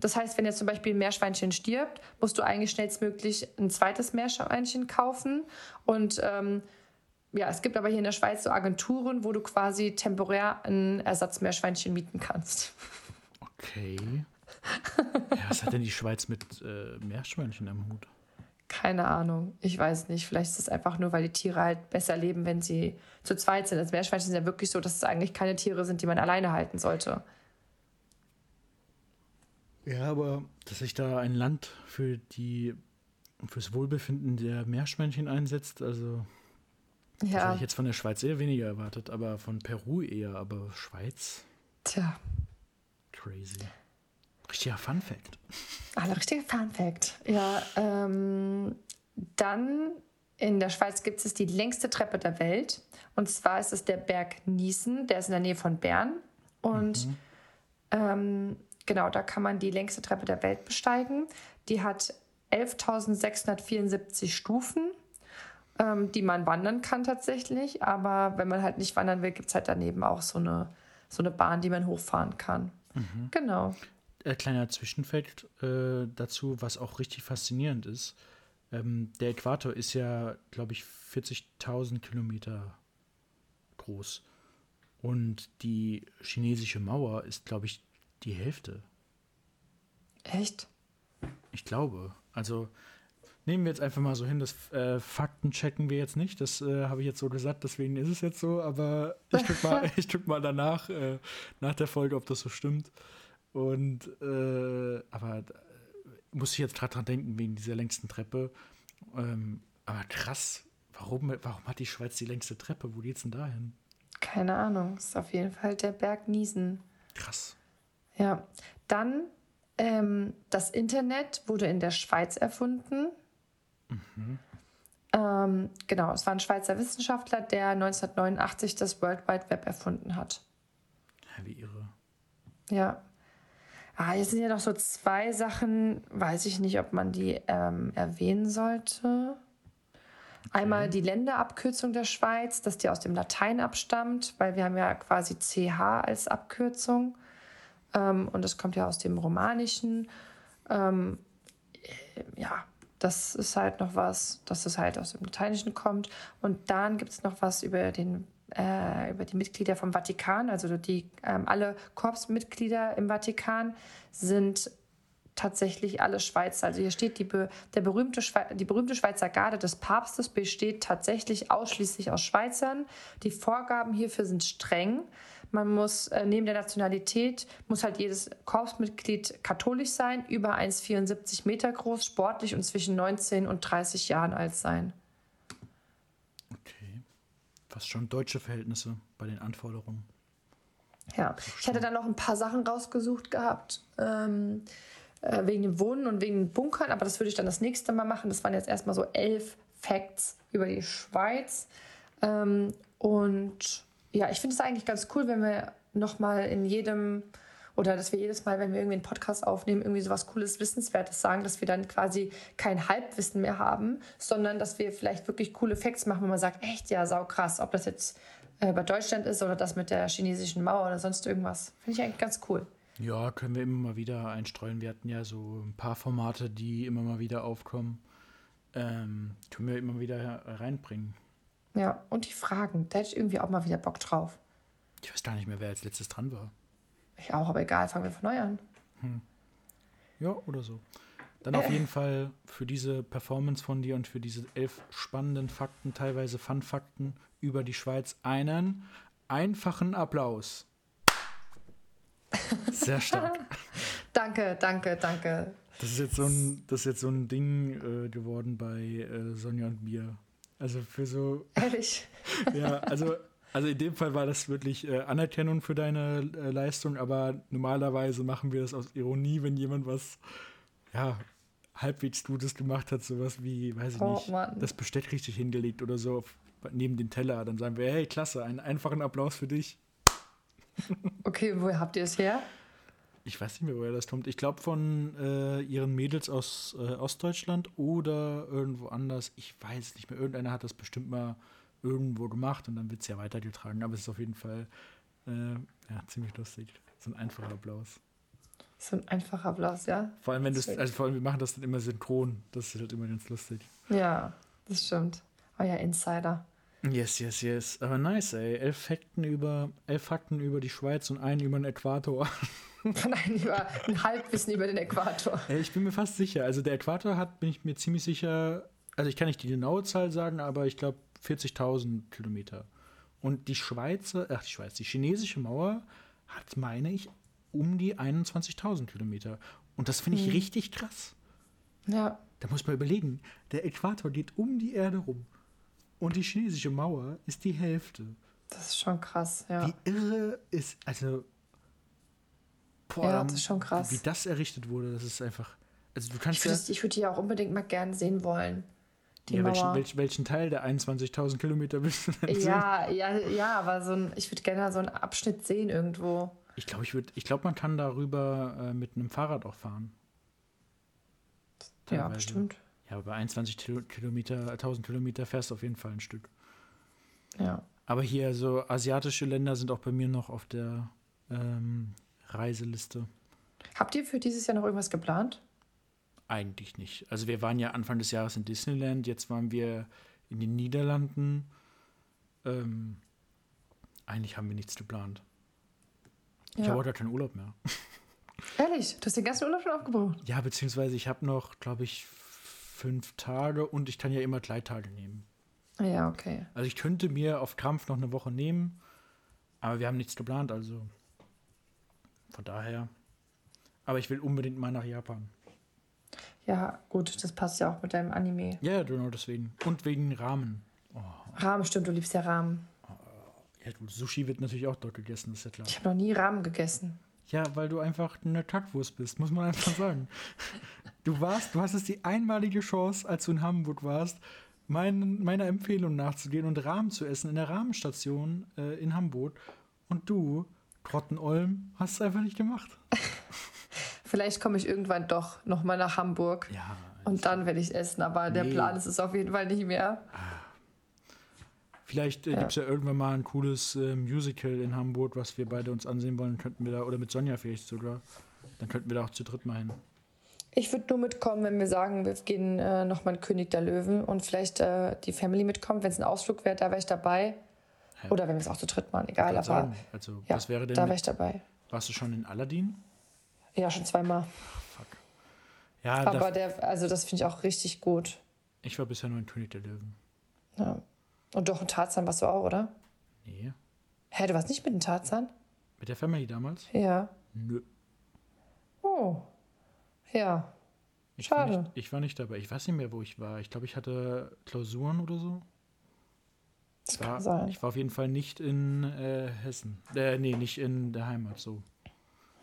Das heißt, wenn jetzt zum Beispiel ein Meerschweinchen stirbt, musst du eigentlich schnellstmöglich ein zweites Meerschweinchen kaufen. Und ähm, ja, es gibt aber hier in der Schweiz so Agenturen, wo du quasi temporär ein Ersatzmeerschweinchen mieten kannst. Okay. ja, was hat denn die Schweiz mit äh, Meerschweinchen am Hut? Keine Ahnung, ich weiß nicht. Vielleicht ist es einfach nur, weil die Tiere halt besser leben, wenn sie zu zweit sind. Das Meerschweinchen sind ja wirklich so, dass es eigentlich keine Tiere sind, die man alleine halten sollte. Ja, aber dass sich da ein Land für die fürs Wohlbefinden der Meerschweinchen einsetzt, also das Ja, hätte ich jetzt von der Schweiz eher weniger erwartet, aber von Peru eher, aber Schweiz tja, crazy. Richtiger Fun Fact. Alle richtige Fun Fact. Ja, ähm, dann in der Schweiz gibt es die längste Treppe der Welt. Und zwar ist es der Berg Niesen, der ist in der Nähe von Bern. Und ähm, genau, da kann man die längste Treppe der Welt besteigen. Die hat 11.674 Stufen, ähm, die man wandern kann tatsächlich. Aber wenn man halt nicht wandern will, gibt es halt daneben auch so eine, so eine Bahn, die man hochfahren kann. Genau. Äh, kleiner Zwischenfakt äh, dazu, was auch richtig faszinierend ist. Ähm, der Äquator ist ja, glaube ich, 40.000 Kilometer groß. Und die chinesische Mauer ist, glaube ich, die Hälfte. Echt? Ich glaube. Also nehmen wir jetzt einfach mal so hin, das äh, Fakten checken wir jetzt nicht. Das äh, habe ich jetzt so gesagt, deswegen ist es jetzt so. Aber ich guck mal, ich guck mal danach, äh, nach der Folge, ob das so stimmt. Und äh, aber äh, muss ich jetzt gerade dran denken, wegen dieser längsten Treppe. Ähm, aber krass, warum, warum hat die Schweiz die längste Treppe? Wo geht's denn da hin? Keine Ahnung. Ist auf jeden Fall der Berg Niesen. Krass. Ja. Dann ähm, das Internet wurde in der Schweiz erfunden. Ähm, genau, es war ein Schweizer Wissenschaftler, der 1989 das World Wide Web erfunden hat. Ja, wie irre. Ja. Ah, hier sind ja noch so zwei Sachen, weiß ich nicht, ob man die ähm, erwähnen sollte. Einmal die Länderabkürzung der Schweiz, dass die aus dem Latein abstammt, weil wir haben ja quasi CH als Abkürzung. Ähm, und das kommt ja aus dem Romanischen. Ähm, äh, ja, Das ist halt noch was, dass es halt aus dem Lateinischen kommt. Und dann gibt es noch was über den äh, über die Mitglieder vom Vatikan, also die ähm, alle Korpsmitglieder im Vatikan sind tatsächlich alle Schweizer. Also hier steht, die, der berühmte die berühmte Schweizer Garde des Papstes besteht tatsächlich ausschließlich aus Schweizern. Die Vorgaben hierfür sind streng. Man muss äh, neben der Nationalität muss halt jedes Korpsmitglied katholisch sein, über 1,74 Meter groß, sportlich und zwischen 19 und 30 Jahren alt sein. Okay. Fast schon deutsche Verhältnisse bei den Anforderungen. Ja, ich hatte dann noch ein paar Sachen rausgesucht gehabt. Ähm, äh, wegen dem Wohnen und wegen den Bunkern, aber das würde ich dann das nächste Mal machen. Das waren jetzt erstmal so elf Facts über die Schweiz. Ähm, und ja, ich finde es eigentlich ganz cool, wenn wir nochmal in jedem oder dass wir jedes Mal, wenn wir irgendwie einen Podcast aufnehmen, irgendwie so was Cooles, Wissenswertes sagen, dass wir dann quasi kein Halbwissen mehr haben, sondern dass wir vielleicht wirklich coole Facts machen, wo man sagt, echt, ja, sau krass, ob das jetzt äh, bei Deutschland ist oder das mit der chinesischen Mauer oder sonst irgendwas. Finde ich eigentlich ganz cool. Ja, können wir immer mal wieder einstreuen. Wir hatten ja so ein paar Formate, die immer mal wieder aufkommen. Ähm, tun wir immer wieder reinbringen. Ja, und die Fragen. Da hätte ich irgendwie auch mal wieder Bock drauf. Ich weiß gar nicht mehr, wer als letztes dran war. Ich auch, aber egal, fangen wir von neu an. Hm. Ja, oder so. Dann auf äh. jeden Fall für diese Performance von dir und für diese elf spannenden Fakten, teilweise Fun-Fakten über die Schweiz einen einfachen Applaus. Sehr stark. danke, danke, danke. Das ist jetzt so ein, das ist jetzt so ein Ding äh, geworden bei äh, Sonja und mir. Also für so. Ehrlich? ja, also, also in dem Fall war das wirklich äh, Anerkennung für deine äh, Leistung, aber normalerweise machen wir das aus Ironie, wenn jemand was, ja, halbwegs Gutes gemacht hat, sowas wie, weiß ich oh, nicht, Mann. das Besteck richtig hingelegt oder so auf, neben den Teller. Dann sagen wir, hey, klasse, einen einfachen Applaus für dich. okay, woher habt ihr es her? Ich weiß nicht mehr, woher das kommt. Ich glaube von äh, ihren Mädels aus äh, Ostdeutschland oder irgendwo anders. Ich weiß nicht mehr. Irgendeiner hat das bestimmt mal irgendwo gemacht und dann wird es ja weitergetragen. Aber es ist auf jeden Fall äh, ja, ziemlich lustig. So ein einfacher Applaus. So ein einfacher Applaus, ja. Vor allem, wenn das, also vor allem, wir machen das dann immer synchron. Das ist halt immer ganz lustig. Ja, das stimmt. Euer Insider. Yes, yes, yes. Aber nice, ey. Elf Fakten über, elf Fakten über die Schweiz und einen über den Äquator. Nein, über ein Halbwissen über den Äquator. Ich bin mir fast sicher. Also der Äquator hat, bin ich mir ziemlich sicher, also ich kann nicht die genaue Zahl sagen, aber ich glaube 40.000 Kilometer. Und die Schweizer, ach die Schweiz, die chinesische Mauer hat, meine ich, um die 21.000 Kilometer. Und das finde ich hm. richtig krass. Ja. Da muss man überlegen, der Äquator geht um die Erde rum. Und die chinesische Mauer ist die Hälfte. Das ist schon krass, ja. Wie irre ist, also Boah, ja, das ist schon krass. Wie das errichtet wurde, das ist einfach. Also du kannst ich würde, ja, würd die auch unbedingt mal gerne sehen wollen. ja, welchen, welchen, welchen, Teil der 21.000 Kilometer willst du denn ja, sehen? Ja, ja, aber so ein, ich würde gerne so einen Abschnitt sehen irgendwo. Ich glaube, ich, ich glaub, man kann darüber äh, mit einem Fahrrad auch fahren. Teilweise. Ja, bestimmt. Ja, aber bei 21 Kilometer, 1000 Kilometer fährst du auf jeden Fall ein Stück. Ja. Aber hier so asiatische Länder sind auch bei mir noch auf der ähm, Reiseliste. Habt ihr für dieses Jahr noch irgendwas geplant? Eigentlich nicht. Also wir waren ja Anfang des Jahres in Disneyland, jetzt waren wir in den Niederlanden. Ähm, eigentlich haben wir nichts geplant. Ja. Ich habe heute keinen Urlaub mehr. Ehrlich? Du hast den ganzen Urlaub schon aufgebraucht? Ja, beziehungsweise ich habe noch, glaube ich, fünf Tage und ich kann ja immer drei Tage nehmen. Ja, okay. Also ich könnte mir auf Krampf noch eine Woche nehmen, aber wir haben nichts geplant, also von daher. Aber ich will unbedingt mal nach Japan. Ja, gut, das passt ja auch mit deinem Anime. Ja, genau deswegen. Und wegen Rahmen. Oh. Rahmen, stimmt, du liebst ja Rahmen. Ja, du, Sushi wird natürlich auch dort gegessen, ist ja klar. Ich habe noch nie Rahmen gegessen. Ja, weil du einfach eine Kackwurst bist, muss man einfach sagen. du warst, du hattest die einmalige Chance, als du in Hamburg warst, mein, meiner Empfehlung nachzugehen und Rahmen zu essen in der Rahmenstation äh, in Hamburg. Und du Grottenolm hast du einfach nicht gemacht. Vielleicht komme ich irgendwann doch nochmal nach Hamburg. Ja. Und dann werde ich essen, aber nee. der Plan ist es auf jeden Fall nicht mehr. Vielleicht äh, ja. gibt es ja irgendwann mal ein cooles äh, Musical in Hamburg, was wir beide uns ansehen wollen, könnten wir da, oder mit Sonja vielleicht sogar. Dann könnten wir da auch zu dritt mal hin. Ich würde nur mitkommen, wenn wir sagen, wir gehen äh, nochmal in König der Löwen und vielleicht äh, die Family mitkommt. Wenn es ein Ausflug wäre, da wäre ich dabei. Ja. Oder wenn wir es auch zu dritt machen, egal. Aber sagen, also, ja, was wäre denn da wäre ich dabei. Warst du schon in Aladdin? Ja, schon zweimal. Fuck. Ja, aber der, also das finde ich auch richtig gut. Ich war bisher nur in König der Löwen. Ja. Und doch in Tarzan warst du auch, oder? Nee. Hä, du warst nicht mit dem Tarzan? Mit der Family damals? Ja. Nö. Oh. Ja. Ich Schade. War nicht, ich war nicht dabei. Ich weiß nicht mehr, wo ich war. Ich glaube, ich hatte Klausuren oder so. Das war, kann sein. Ich war auf jeden Fall nicht in äh, Hessen. Äh, nee, nicht in der Heimat so.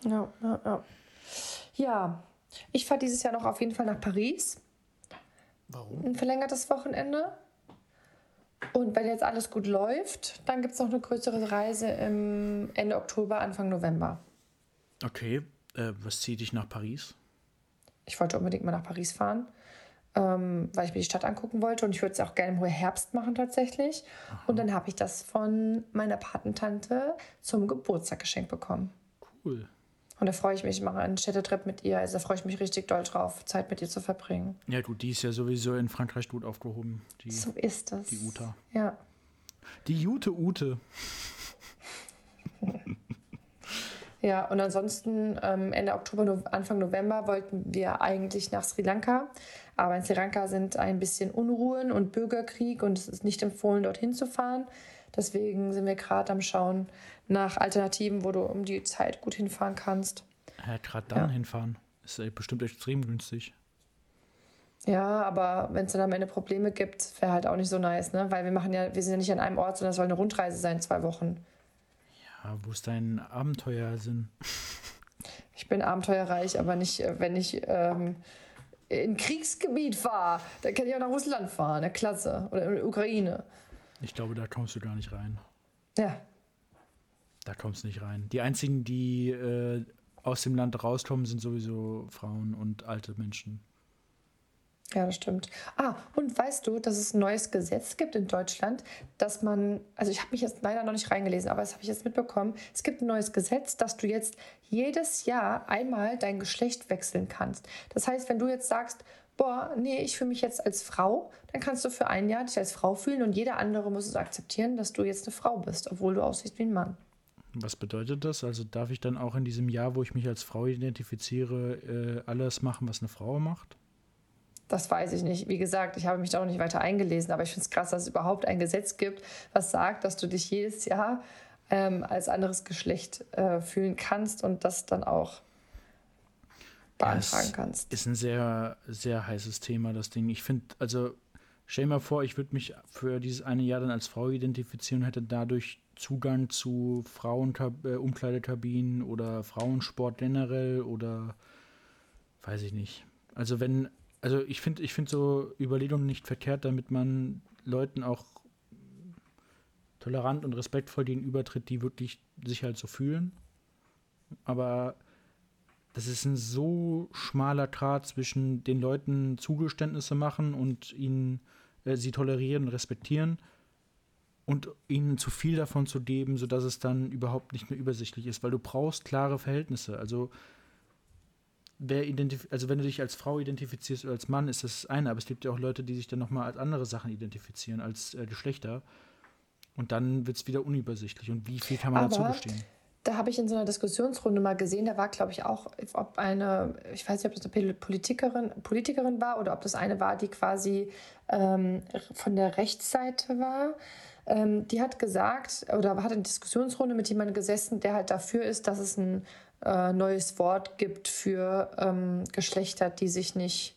Ja, ja, ja. Ja, ich fahre dieses Jahr noch auf jeden Fall nach Paris. Warum? Ein verlängertes Wochenende. Und wenn jetzt alles gut läuft, dann gibt es noch eine größere Reise im Ende Oktober, Anfang November. Okay. Äh, was zieht dich nach Paris? Ich wollte unbedingt mal nach Paris fahren ähm, weil ich mir die Stadt angucken wollte und ich würde es auch gerne im Herbst machen tatsächlich. Aha. Und dann habe ich das von meiner Patentante zum Geburtstag geschenkt bekommen. Cool. Und da freue ich mich, ich mache einen Städtetrip mit ihr. Also da freue ich mich richtig doll drauf, Zeit mit ihr zu verbringen. Ja, gut, die ist ja sowieso in Frankreich gut aufgehoben. Die, so ist es. Die Uta. Ja. Die Jute Ute. Ja, und ansonsten ähm, Ende Oktober, Anfang November wollten wir eigentlich nach Sri Lanka. Aber in Sri Lanka sind ein bisschen Unruhen und Bürgerkrieg und es ist nicht empfohlen, dorthin zu fahren. Deswegen sind wir gerade am Schauen nach Alternativen, wo du um die Zeit gut hinfahren kannst. Ja, gerade dann ja. hinfahren. Ist bestimmt extrem günstig. Ja, aber wenn es dann am Ende Probleme gibt, wäre halt auch nicht so nice, ne? Weil wir machen ja, wir sind ja nicht an einem Ort, sondern es soll eine Rundreise sein, zwei Wochen. Ja, wo ist dein Abenteuersinn? Ich bin abenteuerreich, aber nicht, äh, wenn ich ähm, in Kriegsgebiet fahre. Dann kann ich auch nach Russland fahren, eine Klasse. Oder in die Ukraine. Ich glaube, da kommst du gar nicht rein. Ja. Da kommst du nicht rein. Die einzigen, die äh, aus dem Land rauskommen, sind sowieso Frauen und alte Menschen. Ja, das stimmt. Ah, und weißt du, dass es ein neues Gesetz gibt in Deutschland, dass man, also ich habe mich jetzt leider noch nicht reingelesen, aber das habe ich jetzt mitbekommen. Es gibt ein neues Gesetz, dass du jetzt jedes Jahr einmal dein Geschlecht wechseln kannst. Das heißt, wenn du jetzt sagst, boah, nee, ich fühle mich jetzt als Frau, dann kannst du für ein Jahr dich als Frau fühlen und jeder andere muss es akzeptieren, dass du jetzt eine Frau bist, obwohl du aussiehst wie ein Mann. Was bedeutet das? Also darf ich dann auch in diesem Jahr, wo ich mich als Frau identifiziere, äh, alles machen, was eine Frau macht? Das weiß ich nicht. Wie gesagt, ich habe mich da noch nicht weiter eingelesen, aber ich finde es krass, dass es überhaupt ein Gesetz gibt, was sagt, dass du dich jedes Jahr ähm, als anderes Geschlecht äh, fühlen kannst und das dann auch beantragen ja, kannst. Ist ein sehr, sehr heißes Thema, das Ding. Ich finde, also stell dir mal vor, ich würde mich für dieses eine Jahr dann als Frau identifizieren und hätte dadurch Zugang zu Frauenumkleidekabinen äh, oder Frauensport generell oder weiß ich nicht. Also wenn also ich finde ich find so Überlegungen nicht verkehrt, damit man Leuten auch tolerant und respektvoll gegenübertritt, die wirklich sich halt so fühlen. Aber das ist ein so schmaler Grat zwischen den Leuten Zugeständnisse machen und ihnen äh, sie tolerieren und respektieren und ihnen zu viel davon zu geben, sodass es dann überhaupt nicht mehr übersichtlich ist, weil du brauchst klare Verhältnisse. Also wer identif also wenn du dich als Frau identifizierst oder als Mann, ist das eine, aber es gibt ja auch Leute, die sich dann nochmal als andere Sachen identifizieren, als äh, Geschlechter. Und dann wird es wieder unübersichtlich. Und wie viel kann man aber dazu bestehen? Da habe ich in so einer Diskussionsrunde mal gesehen, da war, glaube ich, auch, ob eine, ich weiß nicht, ob das eine Politikerin, Politikerin war oder ob das eine war, die quasi ähm, von der Rechtsseite war. Ähm, die hat gesagt, oder hat in Diskussionsrunde mit jemandem gesessen, der halt dafür ist, dass es ein äh, neues Wort gibt für ähm, Geschlechter, die sich nicht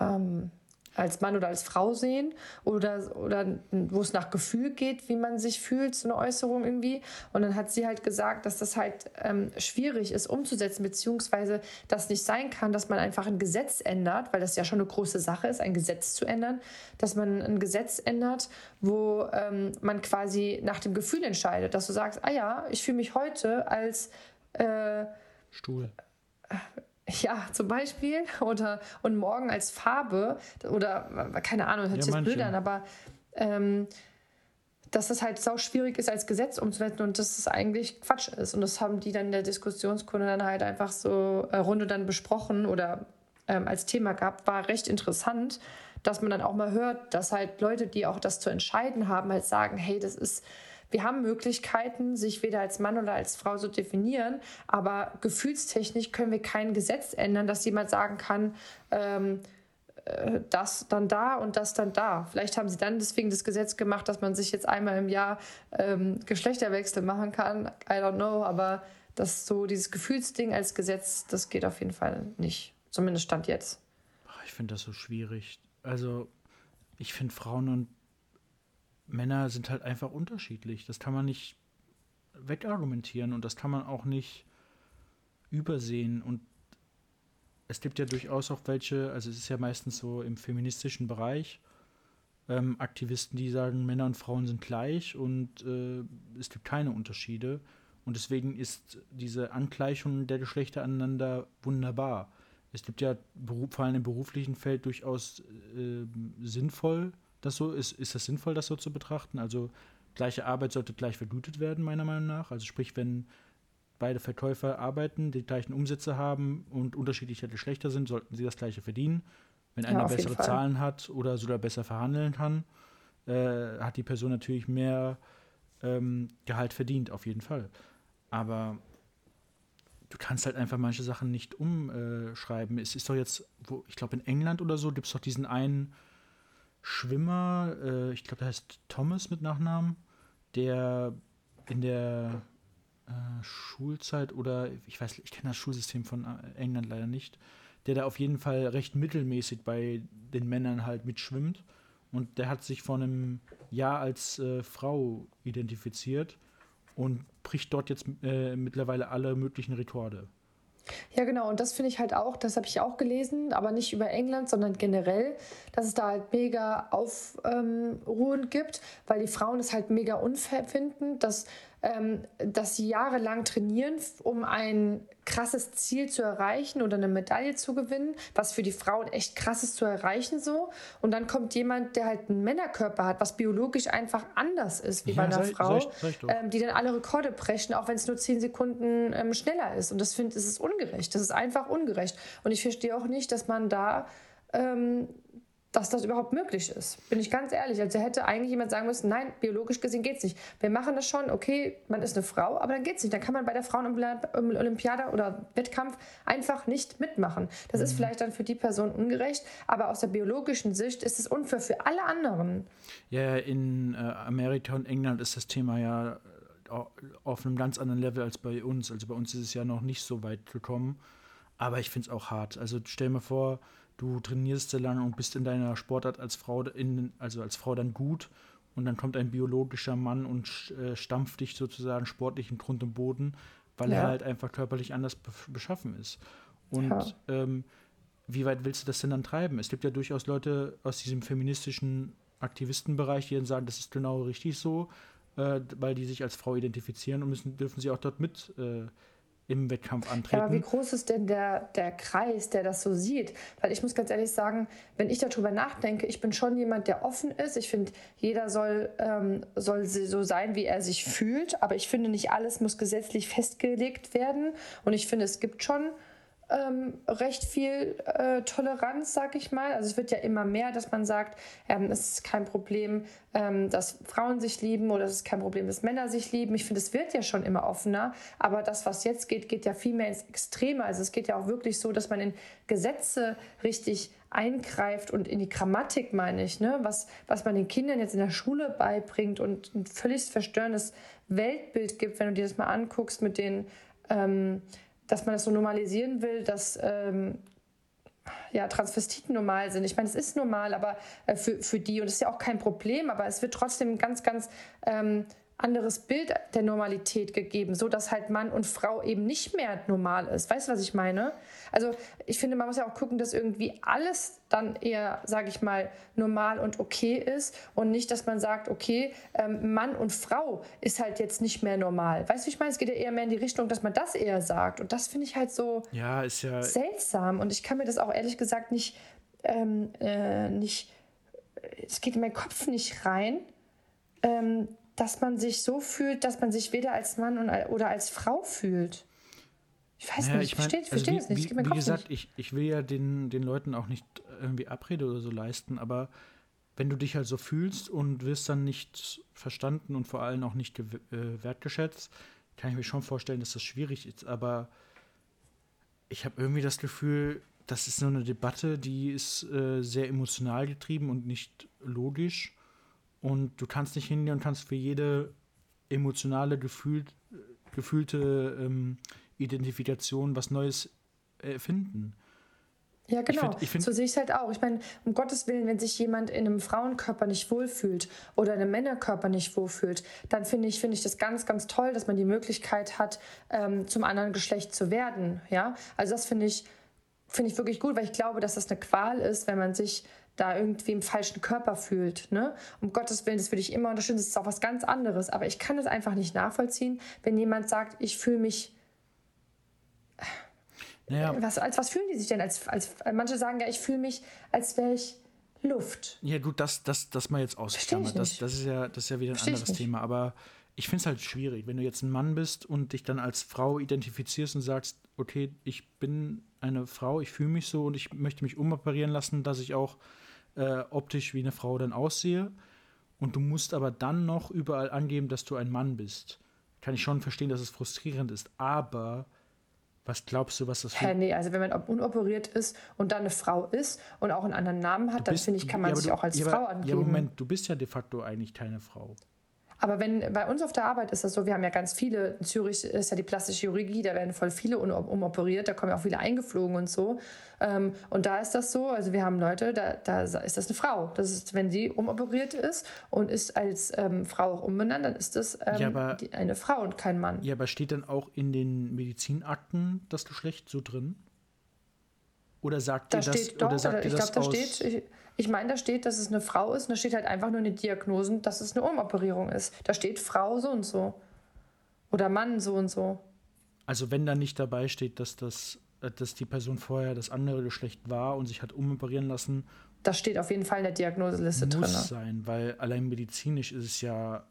ähm, als Mann oder als Frau sehen oder, oder wo es nach Gefühl geht, wie man sich fühlt, so eine Äußerung irgendwie. Und dann hat sie halt gesagt, dass das halt ähm, schwierig ist umzusetzen, beziehungsweise das nicht sein kann, dass man einfach ein Gesetz ändert, weil das ja schon eine große Sache ist, ein Gesetz zu ändern, dass man ein Gesetz ändert, wo ähm, man quasi nach dem Gefühl entscheidet, dass du sagst, ah ja, ich fühle mich heute als äh, Stuhl. Ja, zum Beispiel. Oder und morgen als Farbe. Oder keine Ahnung, hört sich ja, an, aber ähm, dass das halt so schwierig ist, als Gesetz umzusetzen und dass es eigentlich Quatsch ist. Und das haben die dann in der Diskussionskunde dann halt einfach so äh, Runde dann besprochen oder ähm, als Thema gab, war recht interessant, dass man dann auch mal hört, dass halt Leute, die auch das zu entscheiden haben, halt sagen, hey, das ist, wir haben Möglichkeiten, sich weder als Mann oder als Frau zu definieren, aber gefühlstechnisch können wir kein Gesetz ändern, dass jemand sagen kann, ähm, äh, das dann da und das dann da. Vielleicht haben sie dann deswegen das Gesetz gemacht, dass man sich jetzt einmal im Jahr ähm, Geschlechterwechsel machen kann. I don't know, aber das so dieses Gefühlsding als Gesetz, das geht auf jeden Fall nicht. Zumindest stand jetzt. Ich finde das so schwierig. Also ich finde Frauen und Männer sind halt einfach unterschiedlich. Das kann man nicht wegargumentieren und das kann man auch nicht übersehen. Und es gibt ja durchaus auch welche, also es ist ja meistens so im feministischen Bereich, ähm, Aktivisten, die sagen, Männer und Frauen sind gleich und äh, es gibt keine Unterschiede. Und deswegen ist diese Angleichung der Geschlechter aneinander wunderbar. Es gibt ja vor allem im beruflichen Feld durchaus äh, sinnvoll, das so ist. Ist das sinnvoll, das so zu betrachten? Also gleiche Arbeit sollte gleich vergütet werden, meiner Meinung nach. Also sprich, wenn beide Verkäufer arbeiten, die gleichen Umsätze haben und unterschiedlicher Geschlechter sind, sollten sie das gleiche verdienen. Wenn einer ja, bessere Zahlen hat oder sogar besser verhandeln kann, äh, hat die Person natürlich mehr ähm, Gehalt verdient, auf jeden Fall. Aber du kannst halt einfach manche Sachen nicht umschreiben. Es ist doch jetzt, wo, ich glaube in England oder so, gibt es doch diesen einen Schwimmer, äh, ich glaube, der heißt Thomas mit Nachnamen, der in der äh, Schulzeit oder ich weiß, ich kenne das Schulsystem von äh, England leider nicht, der da auf jeden Fall recht mittelmäßig bei den Männern halt mitschwimmt. Und der hat sich vor einem Jahr als äh, Frau identifiziert und bricht dort jetzt äh, mittlerweile alle möglichen Rekorde. Ja, genau. Und das finde ich halt auch, das habe ich auch gelesen, aber nicht über England, sondern generell, dass es da halt mega Aufruhen ähm, gibt, weil die Frauen es halt mega unfair finden, dass ähm, dass sie jahrelang trainieren, um ein krasses Ziel zu erreichen oder eine Medaille zu gewinnen, was für die Frauen echt krass ist zu erreichen so. Und dann kommt jemand, der halt einen Männerkörper hat, was biologisch einfach anders ist wie ja, bei einer sei, Frau, sei, sei ähm, die dann alle Rekorde brechen, auch wenn es nur zehn Sekunden ähm, schneller ist. Und das finde ich, ist ungerecht. Das ist einfach ungerecht. Und ich verstehe auch nicht, dass man da ähm, dass das überhaupt möglich ist. Bin ich ganz ehrlich. Also hätte eigentlich jemand sagen müssen, nein, biologisch gesehen geht es nicht. Wir machen das schon, okay, man ist eine Frau, aber dann geht es nicht. Dann kann man bei der Frauenolympiade oder Wettkampf einfach nicht mitmachen. Das mhm. ist vielleicht dann für die Person ungerecht, aber aus der biologischen Sicht ist es unfair für alle anderen. Ja, in äh, Amerika und England ist das Thema ja äh, auf einem ganz anderen Level als bei uns. Also bei uns ist es ja noch nicht so weit gekommen. Aber ich finde es auch hart. Also stell mir vor, du trainierst sehr lange und bist in deiner Sportart als Frau, in, also als Frau dann gut und dann kommt ein biologischer Mann und äh, stampft dich sozusagen sportlich in Grund und Boden, weil ja. er halt einfach körperlich anders beschaffen ist. Und ja. ähm, wie weit willst du das denn dann treiben? Es gibt ja durchaus Leute aus diesem feministischen Aktivistenbereich, die dann sagen, das ist genau richtig so, äh, weil die sich als Frau identifizieren und müssen, dürfen sie auch dort mit äh, im Wettkampf antreten. Aber wie groß ist denn der, der Kreis, der das so sieht? Weil ich muss ganz ehrlich sagen, wenn ich darüber nachdenke, ich bin schon jemand, der offen ist. Ich finde, jeder soll, ähm, soll so sein, wie er sich fühlt. Aber ich finde, nicht alles muss gesetzlich festgelegt werden. Und ich finde, es gibt schon ähm, recht viel äh, Toleranz, sag ich mal. Also es wird ja immer mehr, dass man sagt, ähm, es ist kein Problem, ähm, dass Frauen sich lieben oder es ist kein Problem, dass Männer sich lieben. Ich finde, es wird ja schon immer offener, aber das, was jetzt geht, geht ja viel mehr ins Extreme. Also es geht ja auch wirklich so, dass man in Gesetze richtig eingreift und in die Grammatik, meine ich, ne? was, was man den Kindern jetzt in der Schule beibringt und ein völlig verstörendes Weltbild gibt, wenn du dir das mal anguckst mit den ähm, dass man das so normalisieren will, dass ähm, ja, Transvestiten normal sind. Ich meine, es ist normal, aber äh, für, für die, und das ist ja auch kein Problem, aber es wird trotzdem ganz, ganz ähm, anderes Bild der Normalität gegeben, so dass halt Mann und Frau eben nicht mehr normal ist. Weißt du, was ich meine? Also ich finde, man muss ja auch gucken, dass irgendwie alles dann eher, sage ich mal, normal und okay ist und nicht, dass man sagt, okay, ähm, Mann und Frau ist halt jetzt nicht mehr normal. Weißt du, ich meine, es geht ja eher mehr in die Richtung, dass man das eher sagt und das finde ich halt so ja, ja seltsam und ich kann mir das auch ehrlich gesagt nicht, ähm, äh, nicht, es geht in meinen Kopf nicht rein. Ähm, dass man sich so fühlt, dass man sich weder als Mann oder als Frau fühlt. Ich weiß naja, nicht, ich verstehe also versteh es nicht. Wie, wie gesagt, nicht. Ich, ich will ja den, den Leuten auch nicht irgendwie Abrede oder so leisten, aber wenn du dich halt so fühlst und wirst dann nicht verstanden und vor allem auch nicht äh, wertgeschätzt, kann ich mir schon vorstellen, dass das schwierig ist. Aber ich habe irgendwie das Gefühl, das ist so eine Debatte, die ist äh, sehr emotional getrieben und nicht logisch. Und du kannst nicht hingehen und kannst für jede emotionale, gefühlt, gefühlte ähm, Identifikation was Neues erfinden. Ja, genau. Ich find, ich find, so sehe ich es halt auch. Ich meine, um Gottes Willen, wenn sich jemand in einem Frauenkörper nicht wohlfühlt oder in einem Männerkörper nicht wohlfühlt, dann finde ich, finde ich das ganz, ganz toll, dass man die Möglichkeit hat, ähm, zum anderen Geschlecht zu werden. Ja, also das finde ich, finde ich wirklich gut, weil ich glaube, dass das eine Qual ist, wenn man sich da irgendwie im falschen Körper fühlt. Ne? Um Gottes Willen, das würde ich immer unterstützen. Das ist auch was ganz anderes. Aber ich kann es einfach nicht nachvollziehen, wenn jemand sagt, ich fühle mich naja. Was, als was fühlen die sich denn? Als, als, manche sagen ja, ich fühle mich, als wäre ich Luft. Ja, gut, das, das, das mal jetzt ausklammern. Das, das, ist ja, das ist ja wieder ein Versteh anderes Thema. Aber ich finde es halt schwierig, wenn du jetzt ein Mann bist und dich dann als Frau identifizierst und sagst, okay, ich bin eine Frau, ich fühle mich so und ich möchte mich umoperieren lassen, dass ich auch äh, optisch wie eine Frau dann aussehe. Und du musst aber dann noch überall angeben, dass du ein Mann bist. Kann ich schon verstehen, dass es frustrierend ist. Aber was glaubst du, was das Hä, nee, also wenn man unoperiert ist und dann eine Frau ist und auch einen anderen Namen hat, bist, dann finde ich, kann man ja, sich du, auch als ja, Frau angeben. Ja, Moment, du bist ja de facto eigentlich keine Frau. Aber wenn bei uns auf der Arbeit ist das so, wir haben ja ganz viele, in Zürich ist ja die plastische Chirurgie, da werden voll viele umoperiert, da kommen ja auch viele eingeflogen und so. Ähm, und da ist das so, also wir haben Leute, da, da ist das eine Frau. Das ist, wenn sie umoperiert ist und ist als ähm, Frau auch umbenannt, dann ist das ähm, ja, aber, die, eine Frau und kein Mann. Ja, aber steht dann auch in den Medizinakten das Geschlecht so drin? Oder sagt da ihr das, steht doch, oder sagt ihr ich glaube, da steht, ich, ich meine, da steht, dass es eine Frau ist und da steht halt einfach nur eine Diagnose, dass es eine Umoperierung ist. Da steht Frau so und so. Oder Mann so und so. Also wenn da nicht dabei steht, dass, das, äh, dass die Person vorher das andere Geschlecht war und sich hat umoperieren lassen. Das steht auf jeden Fall in der Diagnoseliste drin. Muss sein, weil allein medizinisch ist es ja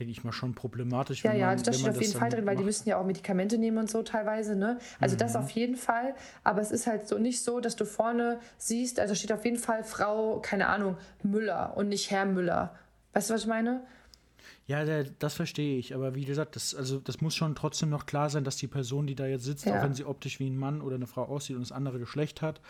denke ich mal, schon problematisch. Ja, ja, man, das steht auf jeden Fall drin, weil die müssen ja auch Medikamente nehmen und so teilweise. Ne? Also mhm. das auf jeden Fall. Aber es ist halt so nicht so, dass du vorne siehst, also steht auf jeden Fall Frau, keine Ahnung, Müller und nicht Herr Müller. Weißt du, was ich meine? Ja, das verstehe ich. Aber wie gesagt, das, also, das muss schon trotzdem noch klar sein, dass die Person, die da jetzt sitzt, ja. auch wenn sie optisch wie ein Mann oder eine Frau aussieht und das andere Geschlecht hat,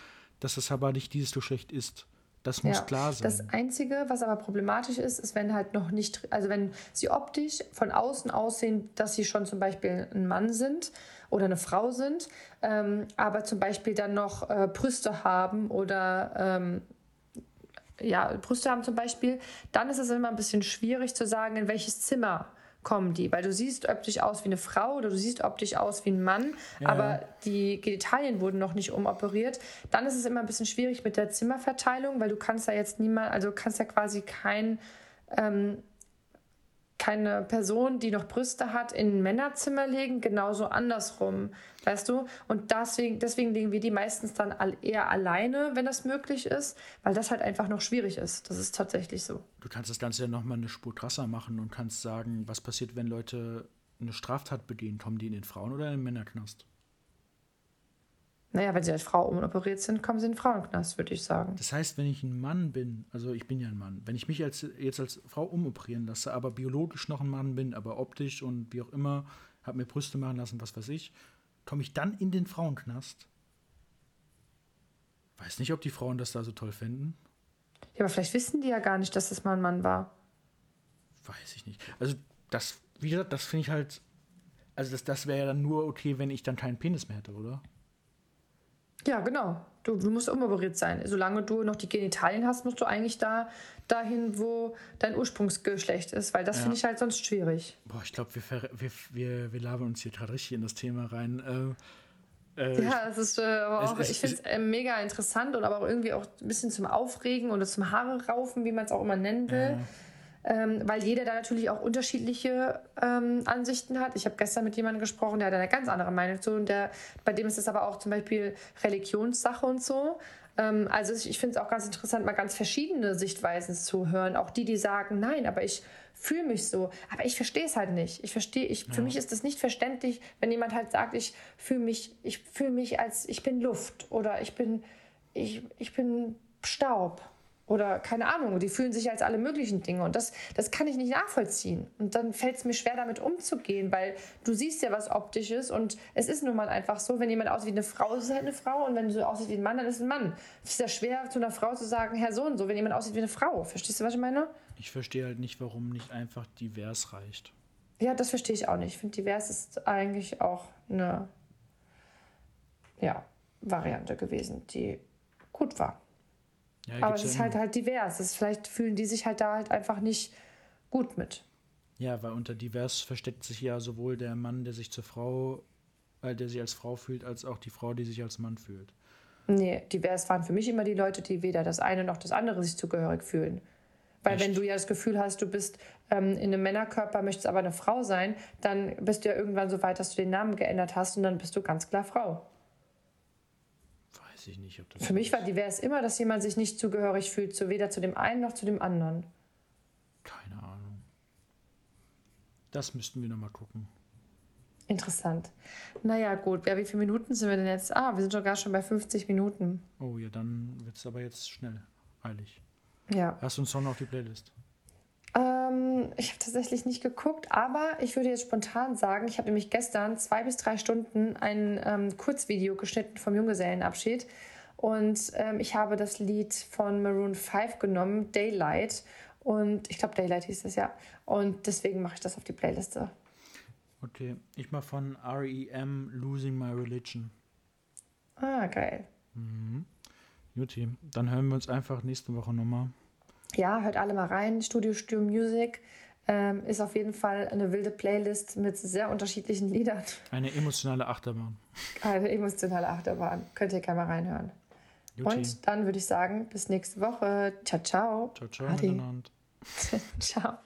dass das aber nicht dieses Geschlecht ist. Das muss ja, klar sein. Das Einzige, was aber problematisch ist, ist, wenn halt noch nicht, also wenn sie optisch von außen aussehen, dass sie schon zum Beispiel ein Mann sind oder eine Frau sind, ähm, aber zum Beispiel dann noch äh, Brüste haben oder ähm, ja, Brüste haben zum Beispiel, dann ist es immer ein bisschen schwierig zu sagen, in welches Zimmer kommen die, weil du siehst optisch aus wie eine Frau oder du siehst optisch aus wie ein Mann, ja. aber die Genitalien wurden noch nicht umoperiert. Dann ist es immer ein bisschen schwierig mit der Zimmerverteilung, weil du kannst ja jetzt niemand, also kannst ja quasi kein ähm, keine Person, die noch Brüste hat, in ein Männerzimmer legen, genauso andersrum, weißt du? Und deswegen, deswegen legen wir die meistens dann eher alleine, wenn das möglich ist, weil das halt einfach noch schwierig ist. Das ist tatsächlich so. Du kannst das Ganze ja nochmal eine Spur krasser machen und kannst sagen, was passiert, wenn Leute eine Straftat begehen? Kommen die in den Frauen- oder in den Männerknast? Naja, wenn sie als Frau umoperiert sind, kommen sie in den Frauenknast, würde ich sagen. Das heißt, wenn ich ein Mann bin, also ich bin ja ein Mann, wenn ich mich als, jetzt als Frau umoperieren lasse, aber biologisch noch ein Mann bin, aber optisch und wie auch immer, habe mir Brüste machen lassen, was weiß ich, komme ich dann in den Frauenknast? Weiß nicht, ob die Frauen das da so toll finden. Ja, aber vielleicht wissen die ja gar nicht, dass das mal ein Mann war. Weiß ich nicht. Also, das, wie gesagt, das finde ich halt. Also, das, das wäre ja dann nur okay, wenn ich dann keinen Penis mehr hätte, oder? Ja, genau. Du, du, musst umoperiert sein. Solange du noch die Genitalien hast, musst du eigentlich da dahin, wo dein Ursprungsgeschlecht ist, weil das ja. finde ich halt sonst schwierig. Boah, ich glaube, wir, wir, wir, wir labern uns hier gerade richtig in das Thema rein. Äh, äh, ja, es ist äh, aber auch, es, ich finde es äh, mega interessant und aber auch irgendwie auch ein bisschen zum Aufregen oder zum Haare raufen, wie man es auch immer nennen will ähm, weil jeder da natürlich auch unterschiedliche ähm, Ansichten hat. Ich habe gestern mit jemandem gesprochen, der hat eine ganz andere Meinung zu und der, bei dem ist es aber auch zum Beispiel Religionssache und so. Ähm, also ich finde es auch ganz interessant, mal ganz verschiedene Sichtweisen zu hören. Auch die, die sagen, nein, aber ich fühle mich so. Aber ich verstehe es halt nicht. Ich verstehe, ich, ja. für mich ist es nicht verständlich, wenn jemand halt sagt, ich fühle mich, ich fühle mich als, ich bin Luft oder ich bin, ich, ich bin Staub oder keine Ahnung, die fühlen sich als alle möglichen Dinge und das, das kann ich nicht nachvollziehen. Und dann fällt es mir schwer, damit umzugehen, weil du siehst ja was Optisches und es ist nun mal einfach so, wenn jemand aussieht wie eine Frau, ist es halt eine Frau und wenn du so aussiehst wie ein Mann, dann ist es ein Mann. Es ist ja schwer, zu einer Frau zu sagen, Herr so und so, wenn jemand aussieht wie eine Frau. Verstehst du, was ich meine? Ich verstehe halt nicht, warum nicht einfach divers reicht. Ja, das verstehe ich auch nicht. Ich finde, divers ist eigentlich auch eine ja, Variante gewesen, die gut war. Ja, Aber es ist halt halt divers. Ist, vielleicht fühlen die sich halt da halt einfach nicht gut mit. Ja, weil unter divers versteckt sich ja sowohl der Mann, der sich zur Frau, äh, der sich als Frau fühlt, als auch die Frau, die sich als Mann fühlt. Nee, divers waren für mich immer die Leute, die weder das eine noch das andere sich zugehörig fühlen. Weil Echt? wenn du ja das Gefühl hast, du bist ähm, in einem Männerkörper, möchtest aber eine Frau sein, dann bist du ja irgendwann so weit, dass du den Namen geändert hast und dann bist du ganz klar Frau weiß ich nicht, ob das. Für mich war divers immer, dass jemand sich nicht zugehörig fühlt, zu weder zu dem einen noch zu dem anderen. Keine Ahnung. Das müssten wir nochmal gucken. Interessant. Naja, gut. Ja, wie viele Minuten sind wir denn jetzt? Ah, wir sind sogar schon bei 50 Minuten. Oh ja, dann wird es aber jetzt schnell, eilig. Ja. Hast du einen Song auf die Playlist? Ähm, ich habe tatsächlich nicht geguckt, aber ich würde jetzt spontan sagen, ich habe nämlich gestern zwei bis drei Stunden ein ähm, Kurzvideo geschnitten vom Junggesellenabschied und ähm, ich habe das Lied von Maroon 5 genommen, Daylight. Und ich glaube, Daylight hieß es ja. Und deswegen mache ich das auf die Playliste. Okay, ich mache von REM Losing My Religion. Ah, geil. Mhm. Juti, dann hören wir uns einfach nächste Woche nochmal ja, hört alle mal rein. Studio Stur Music ähm, ist auf jeden Fall eine wilde Playlist mit sehr unterschiedlichen Liedern. Eine emotionale Achterbahn. Eine emotionale Achterbahn. Könnt ihr gerne mal reinhören. Juti. Und dann würde ich sagen, bis nächste Woche. Ciao, ciao. Ciao, ciao. ciao.